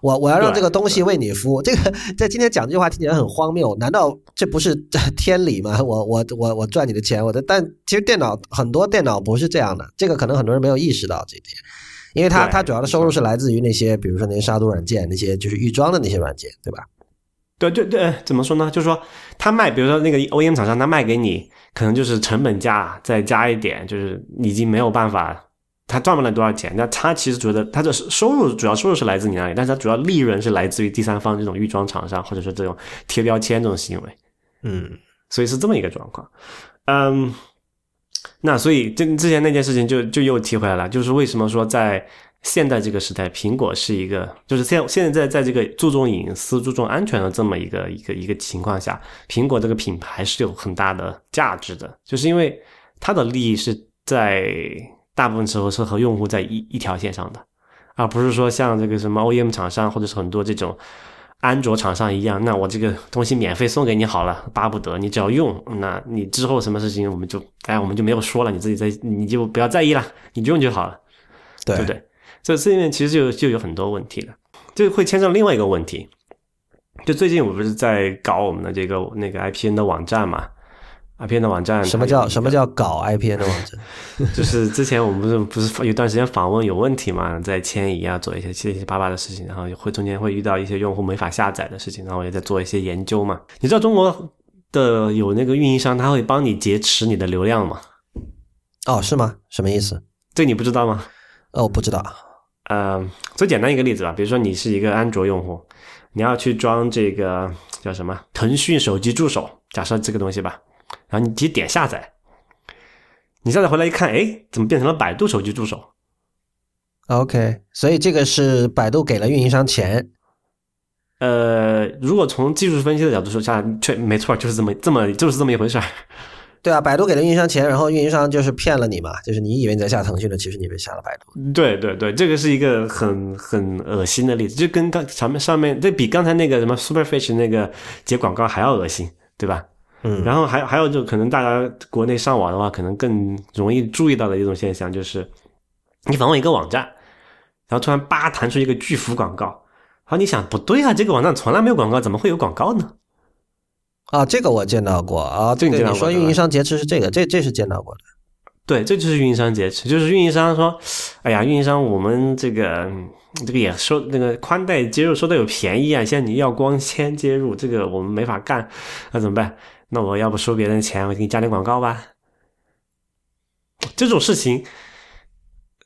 我我要让这个东西为你服务。这个在今天讲这句话听起来很荒谬，难道这不是天理吗？我我我我赚你的钱，我的，但其实电脑很多电脑不是这样的，这个可能很多人没有意识到这一点，因为它它主要的收入是来自于那些，比如说那些杀毒软件，那些就是预装的那些软件，对吧？对对对，怎么说呢？就是说，他卖，比如说那个 OEM 厂商，他卖给你，可能就是成本价再加一点，就是已经没有办法，他赚不了多少钱。那他其实觉得他的收入主要收入是来自你那里，但是他主要利润是来自于第三方这种预装厂商，或者说这种贴标签这种行为。嗯，所以是这么一个状况。嗯，那所以这之前那件事情就就又提回来了，就是为什么说在。现在这个时代，苹果是一个，就是现现在在这个注重隐私、注重安全的这么一个一个一个情况下，苹果这个品牌是有很大的价值的，就是因为它的利益是在大部分时候是和用户在一一条线上的，而不是说像这个什么 OEM 厂商或者是很多这种安卓厂商一样，那我这个东西免费送给你好了，巴不得你只要用，那你之后什么事情我们就哎我们就没有说了，你自己在你就不要在意了，你用就好了，对不对？这这里面其实就就有很多问题了，就会牵上另外一个问题。就最近我不是在搞我们的这个那个 IPN 的网站嘛？IPN 的网站什么叫什么叫搞 IPN 的网站？就是之前我们不是不是有段时间访问有问题嘛，在迁移啊，做一些七七八八的事情，然后会中间会遇到一些用户没法下载的事情，然后也在做一些研究嘛。你知道中国的有那个运营商，他会帮你劫持你的流量吗？哦，是吗？什么意思？这你不知道吗？哦，我不知道。呃，最简单一个例子吧，比如说你是一个安卓用户，你要去装这个叫什么腾讯手机助手，假设这个东西吧，然后你去点下载，你下载回来一看，哎，怎么变成了百度手机助手？OK，所以这个是百度给了运营商钱。呃，如果从技术分析的角度说，下确没错，就是这么这么就是这么一回事儿。对啊，百度给了运营商钱，然后运营商就是骗了你嘛，就是你以为你在下腾讯的，其实你被下了百度。对对对，这个是一个很很恶心的例子，就跟刚上面上面这比刚才那个什么 Superfish 那个接广告还要恶心，对吧？嗯。然后还还有就可能大家国内上网的话，可能更容易注意到的一种现象就是，你访问一个网站，然后突然叭弹出一个巨幅广告，然后你想不对啊，这个网站从来没有广告，怎么会有广告呢？啊，这个我见到过啊，这个你说运营商劫持是这个，这这是见到过的。对，这就是运营商劫持，就是运营商说，哎呀，运营商我们这个这个也收那个宽带接入收的有便宜啊，现在你要光纤接入，这个我们没法干，那怎么办？那我要不收别人的钱，我给你加点广告吧。这种事情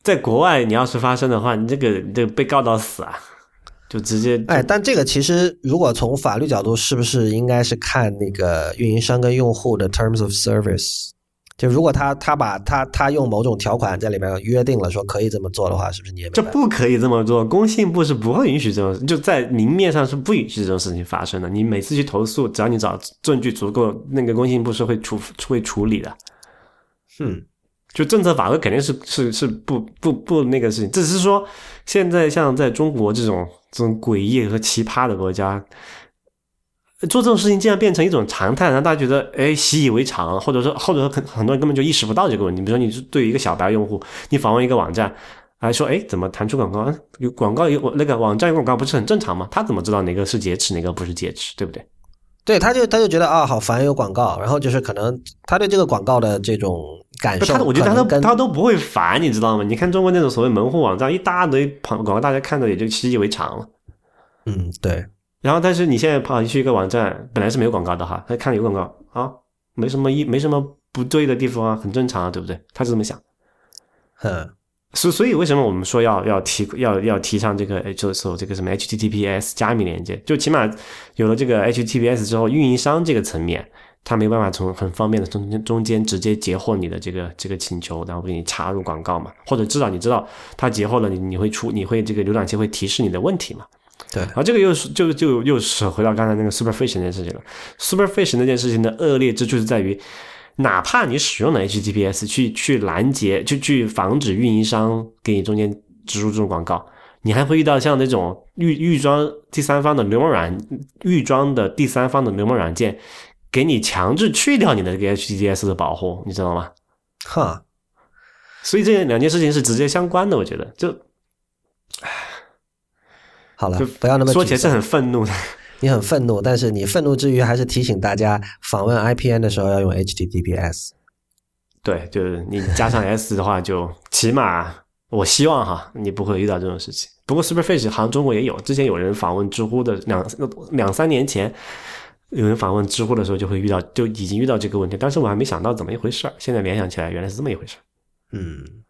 在国外你要是发生的话，你这个这个被告到死啊。就直接哎，但这个其实如果从法律角度，是不是应该是看那个运营商跟用户的 terms of service？就如果他他把他他用某种条款在里面约定了说可以这么做的话，是不是你也这不可以这么做？工信部是不会允许这种，就在明面上是不允许这种事情发生的。你每次去投诉，只要你找证据足够，那个工信部是会处会处理的。嗯，就政策法规肯定是是是不不不那个事情，只是说现在像在中国这种这种诡异和奇葩的国家。做这种事情竟然变成一种常态，让大家觉得哎习以为常，或者说或者说很很多人根本就意识不到这个问题。比如说你是对于一个小白用户，你访问一个网站，还说哎怎么弹出广告？有广告有那个网站有广告不是很正常吗？他怎么知道哪个是劫持，哪个不是劫持，对不对？对，他就他就觉得啊好烦有广告，然后就是可能他对这个广告的这种感受，他我觉得他都他都不会烦，你知道吗？你看中国那种所谓门户网站，一大堆广广告，大家看着也就习以为常了。嗯，对。然后，但是你现在跑进去一个网站，本来是没有广告的哈，他看有广告啊，没什么一没什么不对的地方啊，很正常啊，对不对？他是这么想。嗯，所所以为什么我们说要要提要要提倡这个就是这个什么 HTTPS 加密连接？就起码有了这个 HTTPS 之后，运营商这个层面，他没办法从很方便的中中间直接截获你的这个这个请求，然后给你插入广告嘛，或者至少你知道他截获了你，你会出你会这个浏览器会提示你的问题嘛？对，然后这个又是就就又是回到刚才那个 Superfish 那件事情了。Superfish 那件事情的恶劣之处是在于，哪怕你使用了 HTTPS 去去拦截，就去防止运营商给你中间植入这种广告，你还会遇到像那种预预装第三方的流氓软预装的第三方的流氓软件，给你强制去掉你的这个 HTTPS 的保护，你知道吗？哈，所以这两件事情是直接相关的，我觉得就。好了，不要那么说起来是很愤怒的。你很愤怒，但是你愤怒之余，还是提醒大家访问 IPN 的时候要用 HTTPS。对，就是你加上 S 的话，就起码我希望哈，你不会遇到这种事情。不过 Superfish 好像中国也有，之前有人访问知乎的两两三年前，有人访问知乎的时候就会遇到，就已经遇到这个问题。但是我还没想到怎么一回事儿，现在联想起来原来是这么一回事儿。嗯。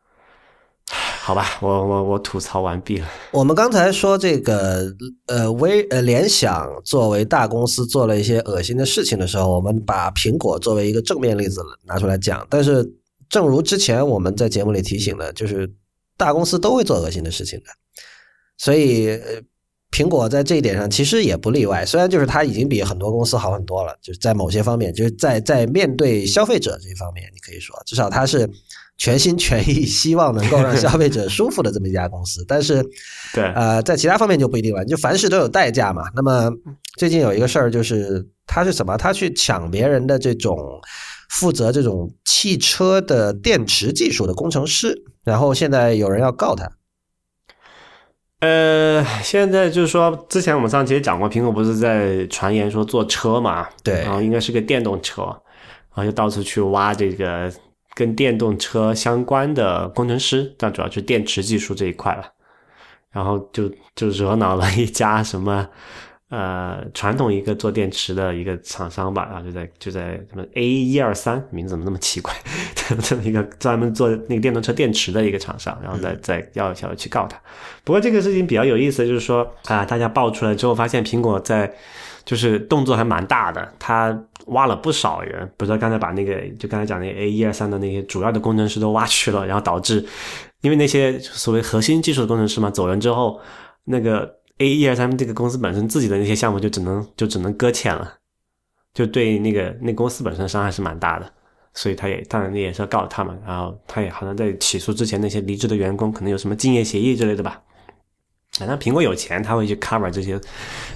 好吧，我我我吐槽完毕了。我们刚才说这个呃微呃联想作为大公司做了一些恶心的事情的时候，我们把苹果作为一个正面例子拿出来讲。但是，正如之前我们在节目里提醒的，就是大公司都会做恶心的事情的。所以，呃苹果在这一点上其实也不例外。虽然就是它已经比很多公司好很多了，就是在某些方面，就是在在面对消费者这一方面，你可以说至少它是。全心全意希望能够让消费者舒服的这么一家公司，但是，对，呃，在其他方面就不一定了。就凡事都有代价嘛。那么最近有一个事儿，就是他是什么？他去抢别人的这种负责这种汽车的电池技术的工程师，然后现在有人要告他。呃，现在就是说，之前我们上期也讲过，苹果不是在传言说做车嘛？对，然后应该是个电动车，然后就到处去挖这个。跟电动车相关的工程师，但主要是电池技术这一块了。然后就就惹恼了一家什么呃传统一个做电池的一个厂商吧，然后就在就在什么 A 一二三名字怎么那么奇怪？这么一个专门做那个电动车电池的一个厂商，然后再再要想要去告他。不过这个事情比较有意思，就是说啊，大家爆出来之后，发现苹果在。就是动作还蛮大的，他挖了不少人，不知道刚才把那个就刚才讲那 A 一二三的那些主要的工程师都挖去了，然后导致，因为那些所谓核心技术的工程师嘛走人之后，那个 A 一二三这个公司本身自己的那些项目就只能就只能搁浅了，就对那个那公司本身伤害是蛮大的，所以他也当然也是要告他们，然后他也好像在起诉之前那些离职的员工可能有什么竞业协议之类的吧，反正苹果有钱，他会去 cover 这些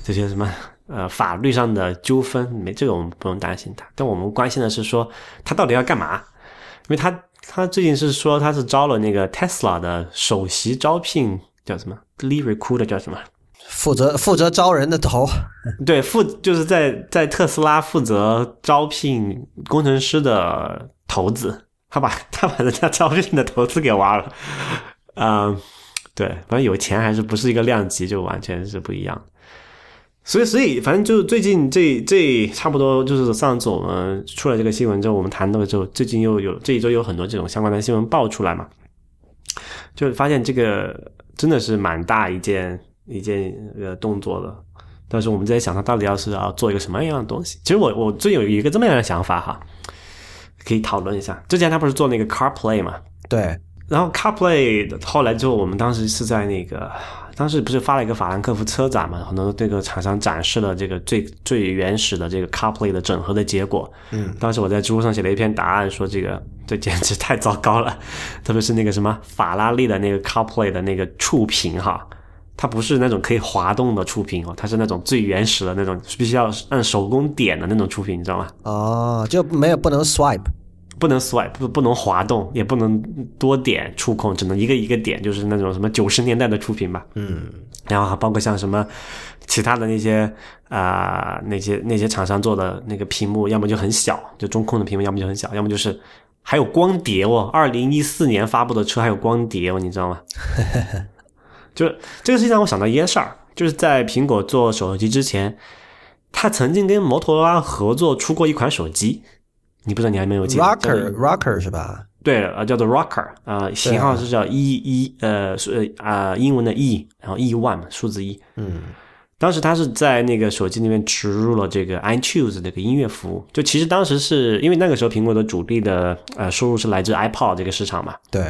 这些什么。呃，法律上的纠纷没这个，我们不用担心他。但我们关心的是说，他到底要干嘛？因为他他最近是说他是招了那个 Tesla 的首席招聘叫什么？Lead Recruiter 叫什么？负责负责招人的头。对，负就是在在特斯拉负责招聘工程师的头子。他把他把人家招聘的头子给挖了。嗯，对，反正有钱还是不是一个量级，就完全是不一样。所以，所以，反正就是最近这这差不多就是上次我们出了这个新闻之后，我们谈到之后，最近又有这一周有很多这种相关的新闻爆出来嘛，就发现这个真的是蛮大一件一件呃动作的。但是我们在想，他到底要是要做一个什么样的东西？其实我我最有一个这么样的想法哈，可以讨论一下。之前他不是做那个 CarPlay 嘛？对。然后 CarPlay 后来之后，我们当时是在那个。当时不是发了一个法兰克福车展嘛？很多这个厂商展示了这个最最原始的这个 CarPlay 的整合的结果。嗯，当时我在知乎上写了一篇答案，说这个 这简直太糟糕了。特别是那个什么法拉利的那个 CarPlay 的那个触屏哈，它不是那种可以滑动的触屏哦，它是那种最原始的那种，必须要按手工点的那种触屏，你知道吗？哦，就没有不能 swipe。不能 swipe，不不能滑动，也不能多点触控，只能一个一个点，就是那种什么九十年代的触屏吧。嗯，然后还包括像什么其他的那些啊、那些那些厂商做的那个屏幕，要么就很小，就中控的屏幕，要么就很小，要么就是还有光碟哦。二零一四年发布的车还有光碟哦，你知道吗？就是这个事情让我想到一件事儿，就是在苹果做手机之前，他曾经跟摩托罗拉合作出过一款手机。你不知道你还没有记 Rocker Rocker 是吧？对，呃，叫做 Rocker 啊、型号是叫一一呃是啊、英文的 E，然后 E one 嘛，数字一。嗯，当时他是在那个手机里面植入了这个 iTunes 这个音乐服务。就其实当时是因为那个时候苹果的主力的呃收入是来自 iPod 这个市场嘛，对，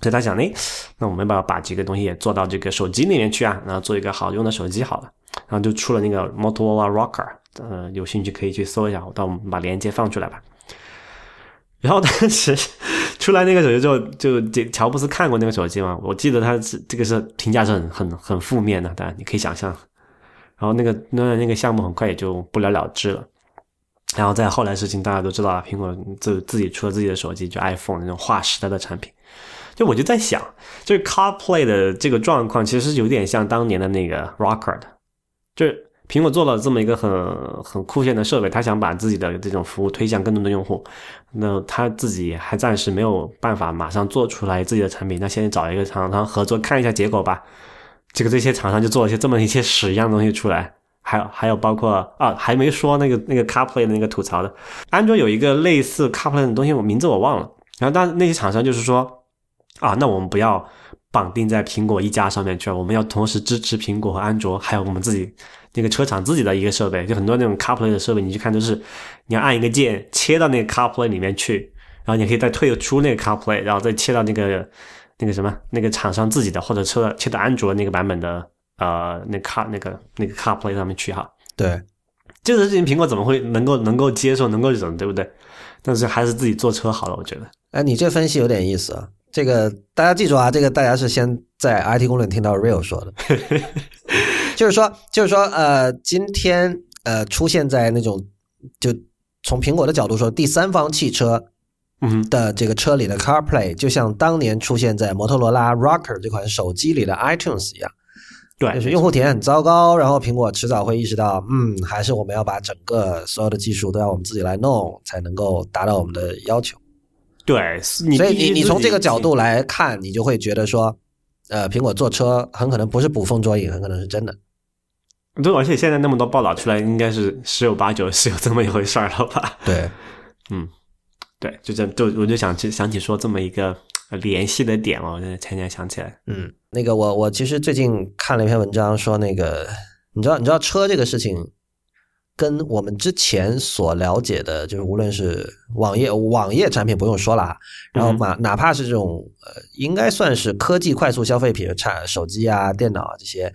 所以他想，哎，那我们把把这个东西也做到这个手机里面去啊，然后做一个好用的手机好了，然后就出了那个 Motorola Rocker，呃，有兴趣可以去搜一下，我到我们把链接放出来吧。然后当时 出来那个手机之后，就这乔布斯看过那个手机嘛，我记得他是这个是评价是很很很负面的，当然你可以想象。然后那个那那个项目很快也就不了了之了。然后在后来事情大家都知道了，苹果自自己出了自己的手机，就 iPhone 那种划时代的产品。就我就在想，就是 CarPlay 的这个状况，其实有点像当年的那个 Rocker 的，就是苹果做了这么一个很很酷炫的设备，他想把自己的这种服务推向更多的用户，那他自己还暂时没有办法马上做出来自己的产品，那先找一个厂商合作看一下结果吧。这个这些厂商就做了一些这么一些屎一样的东西出来，还有还有包括啊，还没说那个那个 CarPlay 的那个吐槽的，安卓有一个类似 CarPlay 的东西，我名字我忘了。然后但那些厂商就是说啊，那我们不要绑定在苹果一家上面去了，我们要同时支持苹果和安卓，还有我们自己那个车厂自己的一个设备。就很多那种 CarPlay 的设备，你去看都是你要按一个键切到那个 CarPlay 里面去，然后你可以再退出那个 CarPlay，然后再切到那个那个什么那个厂商自己的或者车切到安卓那个版本的呃那 Car 那个那个 CarPlay 上面去哈。对，这个事情苹果怎么会能够能够接受能够忍，对不对？但是还是自己坐车好了，我觉得。哎，你这分析有点意思啊。这个大家记住啊，这个大家是先在 IT 公论听到 Real 说的，就是说，就是说，呃，今天呃出现在那种就从苹果的角度说，第三方汽车嗯的这个车里的 CarPlay，就像当年出现在摩托罗拉 Rocker 这款手机里的 iTunes 一样，对，就是用户体验很糟糕，然后苹果迟早会意识到，嗯，还是我们要把整个所有的技术都要我们自己来弄，才能够达到我们的要求。对，所以你你从这个角度来看，你就会觉得说，呃，苹果做车很可能不是捕风捉影，很可能是真的。对，而且现在那么多报道出来，应该是十有八九是有这么一回事儿了吧？对，嗯对，就这就我就想起想起说这么一个呃联系的点了，我才才想起来。嗯，那个我我其实最近看了一篇文章，说那个你知道你知道车这个事情，跟我们之前所了解的，就是无论是网页网页产品不用说了啊，然后哪哪怕是这种呃，应该算是科技快速消费品，产手机啊、电脑啊这些，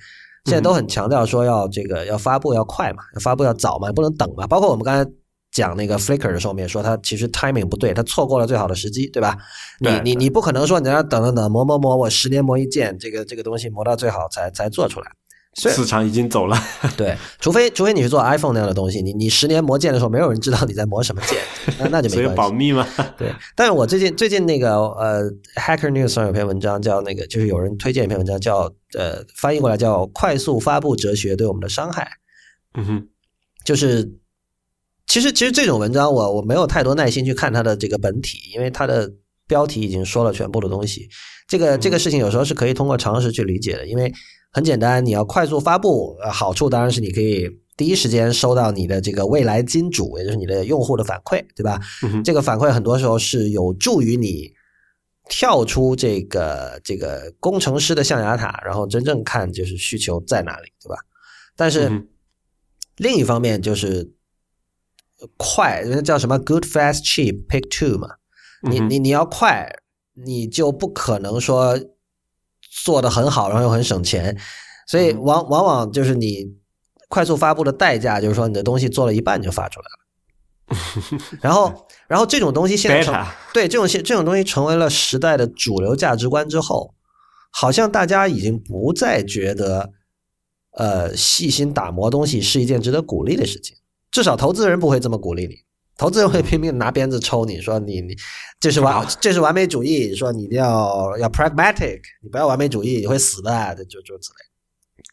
现在都很强调说要这个要发布要快嘛，要发布要早嘛，不能等嘛。包括我们刚才讲那个 Flickr 的时候，我们也说它其实 timing 不对，它错过了最好的时机，对吧？你你你不可能说你在那等等等磨磨磨，我十年磨一剑，这个这个东西磨到最好才才做出来。市场已经走了，对，除非除非你是做 iPhone 那样的东西，你你十年磨剑的时候，没有人知道你在磨什么剑，那那就没关系。保密嘛。对，但是我最近最近那个呃，Hacker News 上有篇文章叫那个，就是有人推荐一篇文章叫呃，翻译过来叫“快速发布哲学对我们的伤害”，嗯哼，就是其实其实这种文章我我没有太多耐心去看它的这个本体，因为它的标题已经说了全部的东西。这个这个事情有时候是可以通过常识去理解的，因为很简单，你要快速发布，呃，好处当然是你可以第一时间收到你的这个未来金主，也就是你的用户的反馈，对吧？嗯，这个反馈很多时候是有助于你跳出这个这个工程师的象牙塔，然后真正看就是需求在哪里，对吧？但是、嗯另一方面就是快，人家叫什么 “good fast cheap pick two” 嘛，你你你要快，你就不可能说做的很好，然后又很省钱，所以嗯往往往就是你快速发布的代价，就是说你的东西做了一半就发出来了。然后，然后这种东西现在成对这种现这种东西成为了时代的主流价值观之后，好像大家已经不再觉得，呃，细心打磨东西是一件值得鼓励的事情。至少投资人不会这么鼓励你，投资人会拼命拿鞭子抽你说你你这是完这是完美主义，说你一定要要 pragmatic，你不要完美主义，你会死的，就就之类。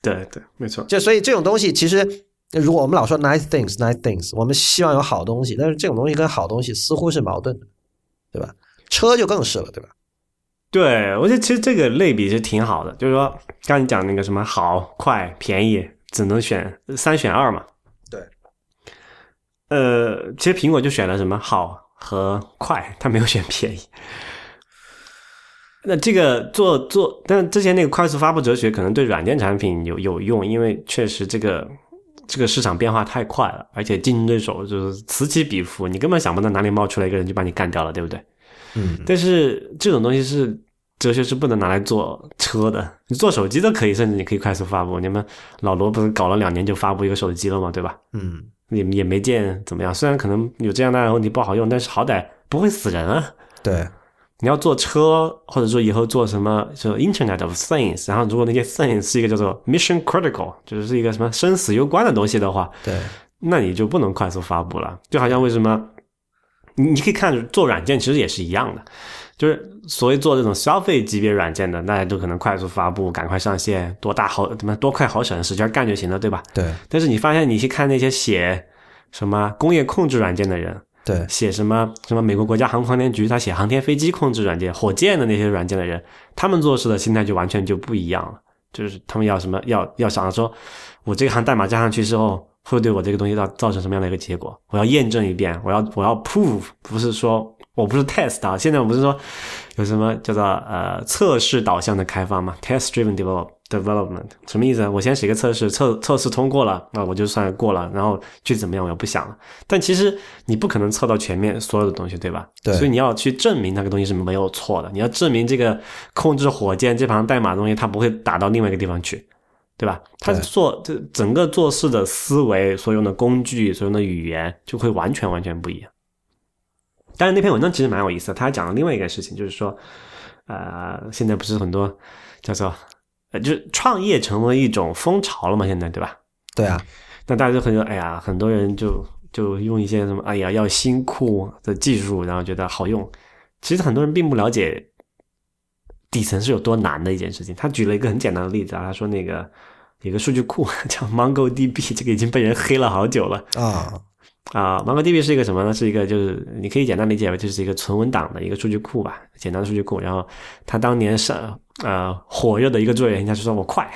对对，没错。就所以这种东西其实，如果我们老说 nice things nice things，我们希望有好东西，但是这种东西跟好东西似乎是矛盾的，对吧？车就更是了，对吧？对，我觉得其实这个类比是挺好的，就是说，刚才你讲那个什么好、快、便宜，只能选三选二嘛。对。呃，其实苹果就选了什么好和快，它没有选便宜。那这个做做，但之前那个快速发布哲学可能对软件产品有有用，因为确实这个这个市场变化太快了，而且竞争对手就是此起彼伏，你根本想不到哪里冒出来一个人就把你干掉了，对不对？嗯，但是这种东西是哲学是不能拿来做车的，你做手机都可以，甚至你可以快速发布。你们老罗不是搞了两年就发布一个手机了嘛？对吧？嗯，也也没见怎么样，虽然可能有这样那样的问题不好用，但是好歹不会死人啊。对，你要坐车，或者说以后做什么，就 Internet of Things，然后如果那些 Things 是一个叫做 Mission Critical，就是是一个什么生死攸关的东西的话，对，那你就不能快速发布了。就好像为什么你你可以看做软件其实也是一样的，就是所谓做这种消费级别软件的，大家都可能快速发布，赶快上线，多大好怎么多快好省，使劲干就行了，对吧？对，但是你发现你去看那些写什么工业控制软件的人，对，写什么什么美国国家航空航天局，他写航天飞机控制软件、火箭的那些软件的人，他们做事的心态就完全就不一样了。就是他们要什么，要要想着说，我这个行代码加上去之后，会对我这个东西造造成什么样的一个结果？我要验证一遍，我要我要 prove，不是说我不是 test 啊。现在我不是说有什么叫做呃测试导向的开发嘛，test driven develop development 什么意思啊？我先写个测试，测测试通过了，那我就算过了，然后具体怎么样我也不想了。但其实你不可能测到全面所有的东西，对吧？对所以你要去证明那个东西是没有错的，你要证明这个控制火箭这行代码的东西它不会打到另外一个地方去。对吧？他做这整个做事的思维，所用的工具，所用的语言，就会完全完全不一样。但是那篇文章其实蛮有意思的，他还讲了另外一个事情，就是说，呃，现在不是很多叫做，呃，就是创业成为一种风潮了嘛，现在对吧？对啊，那大家就很哎呀，很多人就就用一些什么哎呀要新酷的技术，然后觉得好用。其实很多人并不了解底层是有多难的一件事情。他举了一个很简单的例子啊，他说那个一个数据库 叫 MongoDB，这个已经被人黑了好久了啊，啊。MongoDB 是一个什么呢？是一个就是你可以简单理解为就是一个纯文档的一个数据库吧，简单的数据库。然后他当年上呃火热的一个作业，人家就说我快。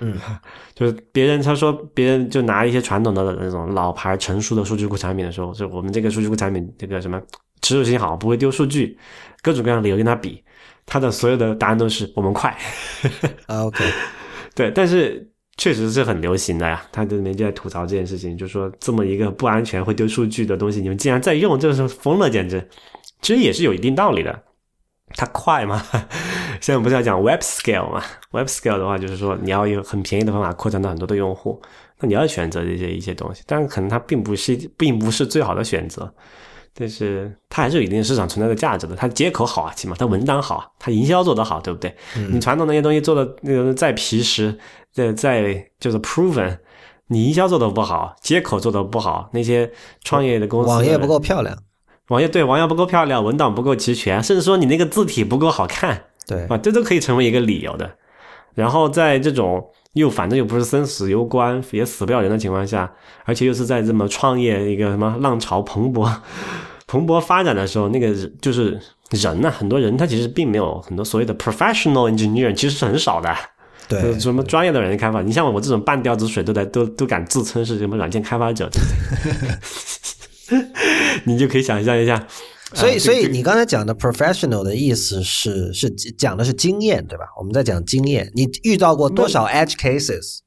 嗯，就是别人他说别人就拿一些传统的那种老牌成熟的数据库产品的时候，就我们这个数据库产品这个什么持久性好，不会丢数据，各种各样的理由跟他比，他的所有的答案都是我们快。啊，OK，对，但是确实是很流行的呀。他这里面就在吐槽这件事情，就说这么一个不安全会丢数据的东西，你们竟然在用，这是疯了，简直。其实也是有一定道理的。它快吗？现在不是要讲 web scale 嘛？web scale 的话，就是说你要用很便宜的方法扩展到很多的用户，那你要选择这些一些东西，但可能它并不是并不是最好的选择，但是它还是有一定市场存在的价值的。它接口好啊，起码它文档好啊，它营销做得好，对不对？你传统那些东西做的那个再皮实，再再就是 proven，你营销做的不好，接口做的不好，那些创业的公司网页不够漂亮，网页对网页不够漂亮，文档不够齐全，甚至说你那个字体不够好看对，啊，这都可以成为一个理由的。然后在这种又反正又不是生死攸关，也死不了人的情况下，而且又是在这么创业一个什么浪潮蓬勃、蓬勃发展的时候，那个就是人呐、很多人他其实并没有很多所谓的 professional engineer，其实是很少的。对什么专业的软件开发，你像我这种半吊子水都在都都敢自称是什么软件开发者？你就可以想象一下。所以，所以你刚才讲的 professional 的意思是是讲的是经验，对吧？我们在讲经验，你遇到过多少 edge cases？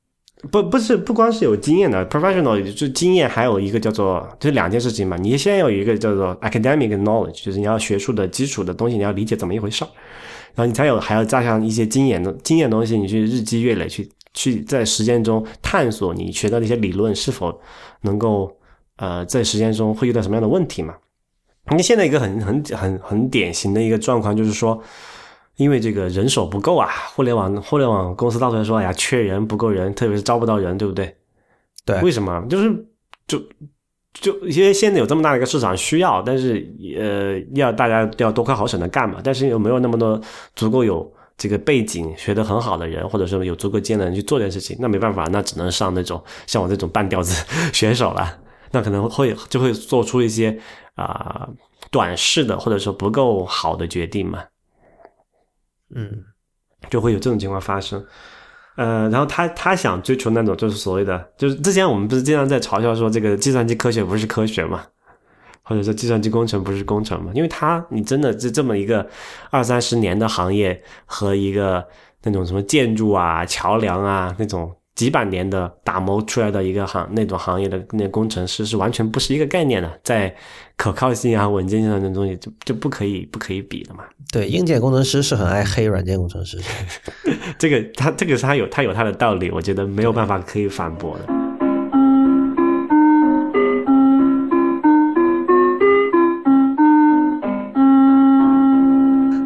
不不是不光是有经验的 professional，就是经验，还有一个叫做就是两件事情嘛。你先有一个叫做 academic knowledge，就是你要学术的基础的东西，你要理解怎么一回事儿，然后你才有还要加上一些经验的经验的东西，你去日积月累去去在实践中探索你学到的一些理论是否能够呃在实践中会遇到什么样的问题嘛。你现在一个很很很很典型的一个状况就是说，因为这个人手不够啊，互联网互联网公司到处来说，哎呀，缺人不够人，特别是招不到人，对不对？对，为什么？就是就就因为现在有这么大的一个市场需要，但是呃，要大家要多快好省的干嘛，但是又没有那么多足够有这个背景学得很好的人，或者说有足够经验的人去做这件事情，那没办法，那只能上那种像我这种半吊子 选手了。那可能会就会做出一些啊短视的或者说不够好的决定嘛，嗯，就会有这种情况发生。呃，然后他他想追求那种就是所谓的，就是之前我们不是经常在嘲笑说这个计算机科学不是科学嘛，或者说计算机工程不是工程嘛？因为他你真的这这么一个二三十年的行业和一个那种什么建筑啊、桥梁啊那种。几百年的打磨出来的一个行那种行业的那工程师是完全不是一个概念的，在可靠性啊、稳健性上的东西就就不可以不可以比的嘛。对，硬件工程师是很爱黑软件工程师，这个他这个是他有他有他的道理，我觉得没有办法可以反驳的。